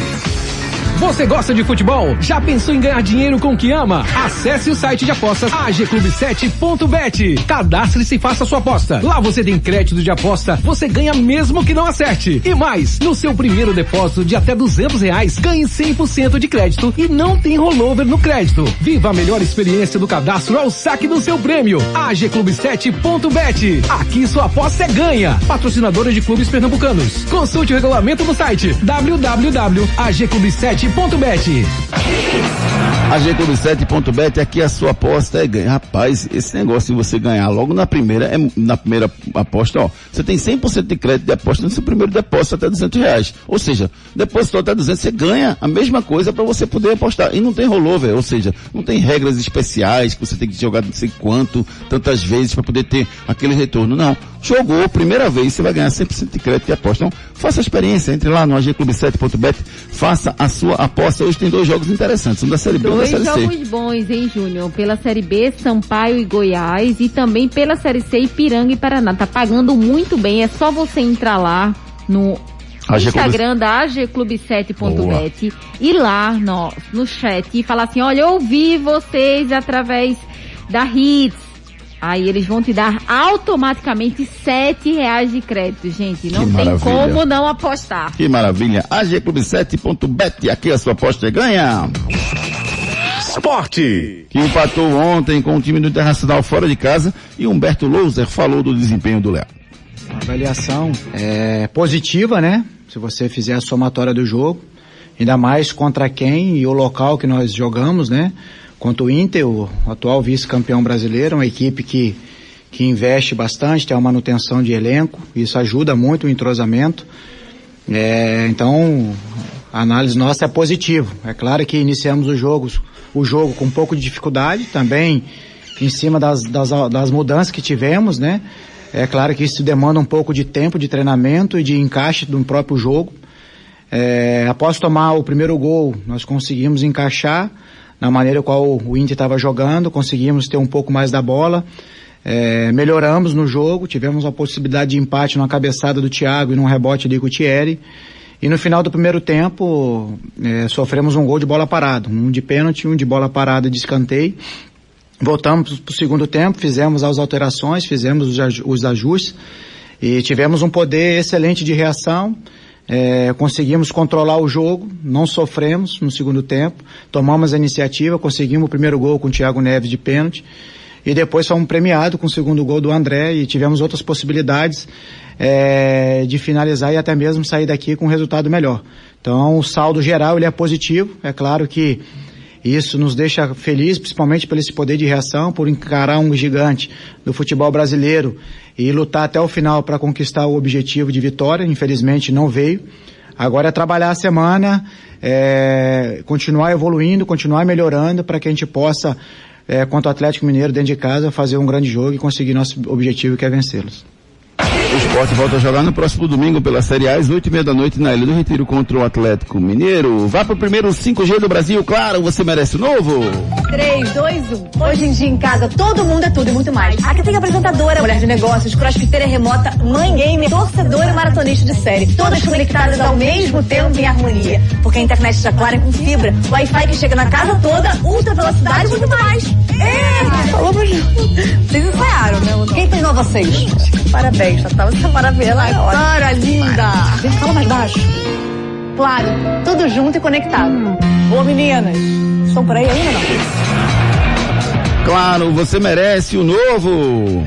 Você gosta de futebol? Já pensou em ganhar dinheiro com o que ama? Acesse o site de apostas agclube7.bet. Cadastre-se e faça sua aposta. Lá você tem crédito de aposta, você ganha mesmo que não acerte. E mais, no seu primeiro depósito de até 200 reais, ganhe 100% de crédito e não tem rollover no crédito. Viva a melhor experiência do cadastro ao saque do seu prêmio. agclube7.bet. Aqui sua aposta é ganha. Patrocinadora de clubes pernambucanos. Consulte o regulamento no site www.agclube7.bet. AG Clube 7.bet, aqui a sua aposta é ganhar. Rapaz, esse negócio de você ganhar logo na primeira, é, na primeira aposta, ó, você tem 100% de crédito de aposta no seu primeiro depósito até 200 reais. Ou seja, depositou até 200, você ganha a mesma coisa para você poder apostar. E não tem rollover, ou seja, não tem regras especiais que você tem que jogar não sei quanto, tantas vezes para poder ter aquele retorno. Não. Jogou, primeira vez, você vai ganhar 100% de crédito de aposta. Então, faça a experiência, entre lá no agclube7.bet, faça a sua aposta. Hoje tem dois jogos interessantes, um da Série B Dois Série C. jogos bons, hein, Júnior? Pela Série B, Sampaio e Goiás e também pela Série C, Ipiranga e Paraná. Tá pagando muito bem, é só você entrar lá no AG Clube- Instagram da agclube7.bet e lá no, no chat e falar assim, olha, eu ouvi vocês através da Hits. Aí eles vão te dar automaticamente sete reais de crédito, gente. Não Que tem maravilha. como não apostar. Que maravilha. agclube7.bet, aqui a sua aposta é ganha. Esporte. Que empatou ontem com o time do Internacional fora de casa e Humberto Louser falou do desempenho do Léo. A avaliação é positiva, né? Se você fizer a somatória do jogo, ainda mais contra quem e o local que nós jogamos, né? Contra o Inter, o atual vice-campeão brasileiro, uma equipe que, que investe bastante, tem uma manutenção de elenco, isso ajuda muito o entrosamento. É, então, a análise nossa é positiva. É claro que iniciamos os jogos, o jogo com um pouco de dificuldade, também em cima das, das, das mudanças que tivemos, né? É claro que isso demanda um pouco de tempo de treinamento e de encaixe do próprio jogo. É, após tomar o primeiro gol, nós conseguimos encaixar na maneira qual o Inter estava jogando, conseguimos ter um pouco mais da bola, é, melhoramos no jogo, tivemos a possibilidade de empate numa cabeçada do Thiago e num rebote ali com o Thierry. E no final do primeiro tempo, é, sofremos um gol de bola parada, um de pênalti, um de bola parada de escanteio. Voltamos para o segundo tempo, fizemos as alterações, fizemos os aju- os ajustes e tivemos um poder excelente de reação. É, conseguimos controlar o jogo, não sofremos no segundo tempo, tomamos a iniciativa, conseguimos o primeiro gol com o Thiago Neves de pênalti e depois fomos premiados com o segundo gol do André e tivemos outras possibilidades é, de finalizar e até mesmo sair daqui com um resultado melhor. Então o saldo geral ele é positivo, é claro que isso nos deixa felizes, principalmente por esse poder de reação, por encarar um gigante do futebol brasileiro e lutar até o final para conquistar o objetivo de vitória. Infelizmente não veio. Agora é trabalhar a semana, é, continuar evoluindo, continuar melhorando para que a gente possa, é, quanto Atlético Mineiro dentro de casa, fazer um grande jogo e conseguir nosso objetivo que é vencê-los. O esporte volta a jogar no próximo domingo pela Série A, às oito e meia da noite na Ilha do Retiro contra o Atlético Mineiro. Vá pro primeiro 5G do Brasil, claro, você merece o novo. 3, 2, 1. Hoje em dia em casa todo mundo é tudo e muito mais. Aqui tem apresentadora, mulher de negócios, crossfiteira remota, mãe gamer, torcedora e maratonista de série. Todas conectadas ao mesmo tempo em harmonia. Porque a internet está clara com fibra, Wi-Fi que chega na casa toda, ultra velocidade e muito mais. É, falamos Vocês ensaiaram, né? Quem treinou vocês? Parabéns, Tatá. Você é maravilhosa. Cara, linda. Vem, fala mais baixo. Claro, tudo junto e conectado. Ô, meninas, estão por aí ainda não? Claro, você merece o novo.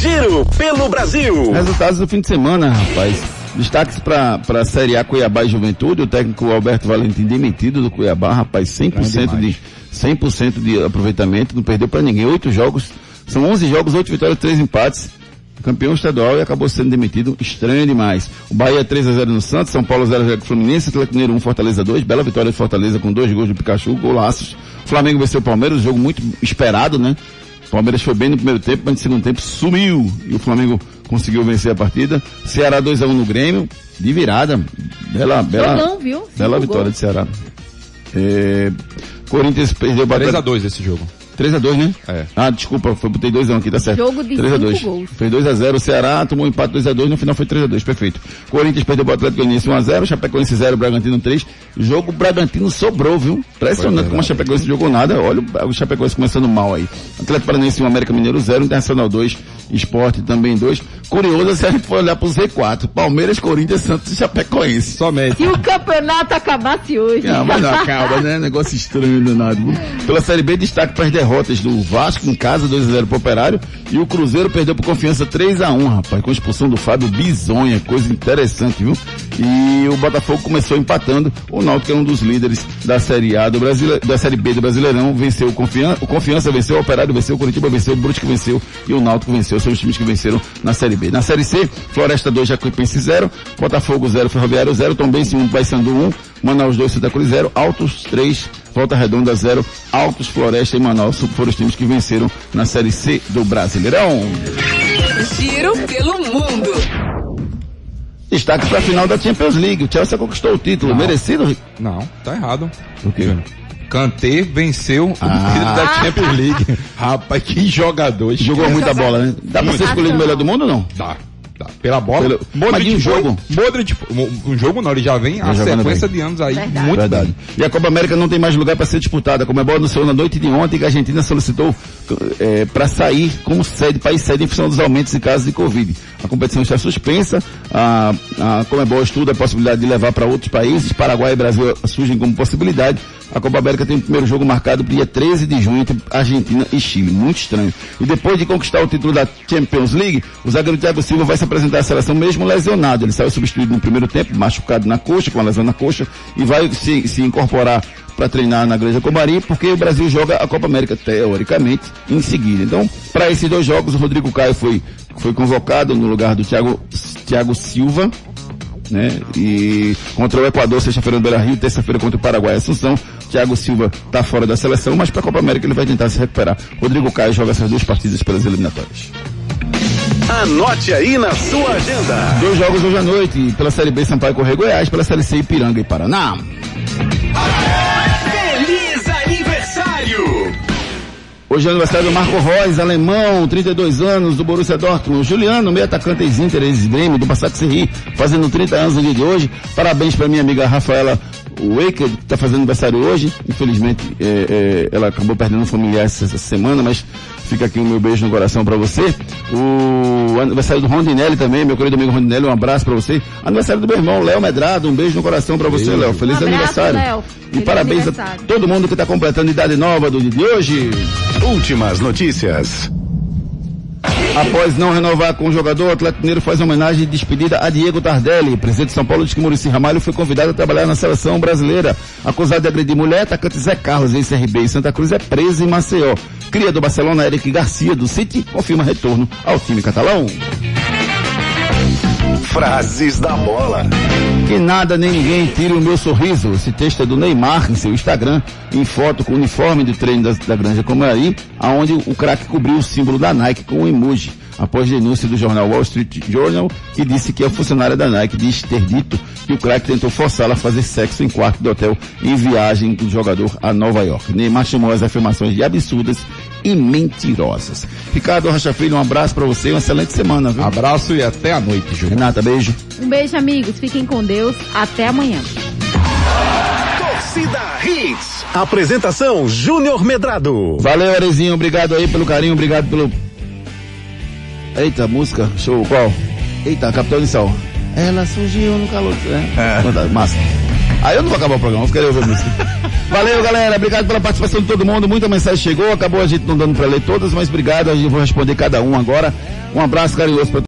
Giro pelo Brasil. Resultados do fim de semana, rapaz. Destaques para a Série A Cuiabá e Juventude, o técnico Alberto Valentim demitido do Cuiabá, rapaz, 100% de 100% de aproveitamento, não perdeu para ninguém. Oito jogos, são 11 jogos, oito vitórias, três empates. Campeão estadual e acabou sendo demitido, estranho demais. O Bahia 3 a 0 no Santos, São Paulo 0 a 0 com o Fluminense, Atlético Mineiro 1 Fortaleza 2, bela vitória de Fortaleza com dois gols do Pikachu, golaços. Flamengo venceu o Palmeiras, um jogo muito esperado, né? O Palmeiras foi bem no primeiro tempo, mas no segundo tempo sumiu e o Flamengo conseguiu vencer a partida. Ceará 2 a 1 no Grêmio, de virada. Bela, bela, Jogão, viu? bela vitória de Ceará. É, Corinthians perdeu para 3x2 esse jogo. 3x2, né? É. Ah, desculpa, foi, botei 2 aqui, tá certo. Jogo de 3 a 2 cinco gols. Foi 2x0, o Ceará tomou um empate 2x2, no final foi 3x2, perfeito. Corinthians perdeu o Atlético Goianiense 1x0, Chapecoense 0, Bragantino 3. Jogo Bragantino sobrou, viu? Impressionante como a Chapecoense não jogou nada. Olha o Chapecoense começando mal aí. Atlético Paranaense 1, América Mineiro 0, Internacional 2, Esporte também 2. Curioso se a gente for olhar pro Z4. Palmeiras, Corinthians, Santos e Chapecoense. Somente. Se o campeonato acabasse hoje. Ah, mas não acaba, né? Negócio estranho danado. Pela Série B, destaque para as derrotas do Vasco em casa, 2x0 pro Operário. E o Cruzeiro perdeu por confiança 3x1, rapaz, com a expulsão do Fábio Bizonha. Coisa interessante, viu? E o Botafogo começou empatando. O Náutico é um dos líderes da Série A do Brasile... da Série B do Brasileirão. Venceu o Confiança, o Confiança venceu, o Operário venceu, o Curitiba venceu, o Brusque venceu e o Náutico venceu. São os times que venceram na Série B. Na Série C, Floresta 2, Jacuipense 0, Botafogo 0, Ferroviário 0, Tombense 1, Paysandu 1, Manaus 2, Santa Cruz 0, Altos 3, Volta Redonda 0, Altos, Floresta e Manaus foram os times que venceram na Série C do Brasileirão. Giro pelo mundo. Destaque para a final da Champions League. O Chelsea conquistou o título. Não. Merecido? Não, tá errado. O quê? Kanté venceu o Ah. título da Champions League. Rapaz, que jogador. Jogou muita bola, né? Dá pra ser escolhido o melhor do mundo ou não? Dá. Dá. Pela bola. Pelo- Mas de um jogo? Modric, um, jogo não, ele já vem a sequência bem. de anos aí. Verdade. Muito Verdade. bem. E a Copa América não tem mais lugar para ser disputada. Como é bola anunciou na noite de ontem que a Argentina solicitou para sair como sede, país sede em função dos aumentos de casos de Covid. A competição está suspensa. A, a Comebol estuda a possibilidade de levar para outros países. Paraguai e Brasil surgem como possibilidade. A Copa América tem o primeiro jogo marcado para dia 13 de junho entre Argentina e Chile. Muito estranho. E depois de conquistar o título da Champions League, o zagueiro Thiago Silva vai se apresentar à seleção mesmo lesionado. Ele saiu substituído no primeiro tempo, machucado na coxa, com a lesão na coxa, e vai se, se incorporar para treinar na Granja Comari, porque o Brasil joga a Copa América, teoricamente, em seguida. Então, para esses dois jogos, o Rodrigo Caio foi, foi convocado no lugar do Thiago, Thiago Silva, né? E contra o Equador, sexta-feira no Beira Rio, terça-feira contra o Paraguai Assunção. Thiago Silva está fora da seleção, mas para a Copa América ele vai tentar se recuperar. Rodrigo Caio joga essas duas partidas pelas eliminatórias. Anote aí na sua agenda. Dois jogos hoje à noite, pela Série B Sampaio Correio Goiás, pela Série C Ipiranga e Paraná. Feliz Hoje é aniversário do Marco Reus, alemão, 32 anos, do Borussia Dortmund. Juliano, meio atacante ex-Inter, ex-Grêmio, do Passac Serri, fazendo 30 anos no dia de hoje. Parabéns para minha amiga Rafaela Waker, que está fazendo aniversário hoje. Infelizmente, é, é, ela acabou perdendo um familiar essa, essa semana, mas fica aqui o meu beijo no coração para você. O aniversário do Rondinelli também, meu querido amigo Rondinelli, um abraço para você. Aniversário do meu irmão, Léo Medrado, um beijo no coração para você, Léo. Feliz Um abraço, aniversário. Léo. E Feliz parabéns aniversário. a todo mundo que está completando idade nova do dia de hoje. Últimas notícias. Após não renovar com o jogador, o Atlético Mineiro faz homenagem de despedida a Diego Tardelli. Presidente de São Paulo diz que Muricy Ramalho foi convidado a trabalhar na seleção brasileira. Acusado de agredir mulher, atacante Zé Carlos, ex-CRB e Santa Cruz, é preso em Maceió. Cria do Barcelona, Eric Garcia, do City, confirma retorno ao time catalão. Frases da bola. Que nada nem ninguém tire o meu sorriso. Esse texto é do Neymar em seu Instagram, em foto com o uniforme de treino da, da Granja Comari, aonde o craque cobriu o símbolo da Nike com um emoji. Após denúncia do jornal Wall Street Journal, que disse que a funcionária da Nike diz ter dito que o craque tentou forçá-la a fazer sexo em quarto do hotel em viagem do jogador a Nova York. Neymar chamou as afirmações de absurdas e mentirosas. Ricardo Rocha Filho, um abraço para você, uma excelente semana, viu? Abraço e até a noite, Júlio. Renata, beijo. Um beijo, amigos. Fiquem com Deus. Até amanhã. Torcida Hits. Apresentação Júnior Medrado. Valeu, Arezinho, obrigado aí pelo carinho, obrigado pelo. Eita, música, show, qual? Eita, Capitão Inicial. Ela surgiu no calor. É. Fantástico, Massa. Aí eu não vou acabar o programa, ouvir a música. Valeu, galera, obrigado pela participação de todo mundo. Muita mensagem chegou, acabou a gente não dando para ler todas, mas obrigado, a gente vai responder cada um agora. Um abraço carinhoso para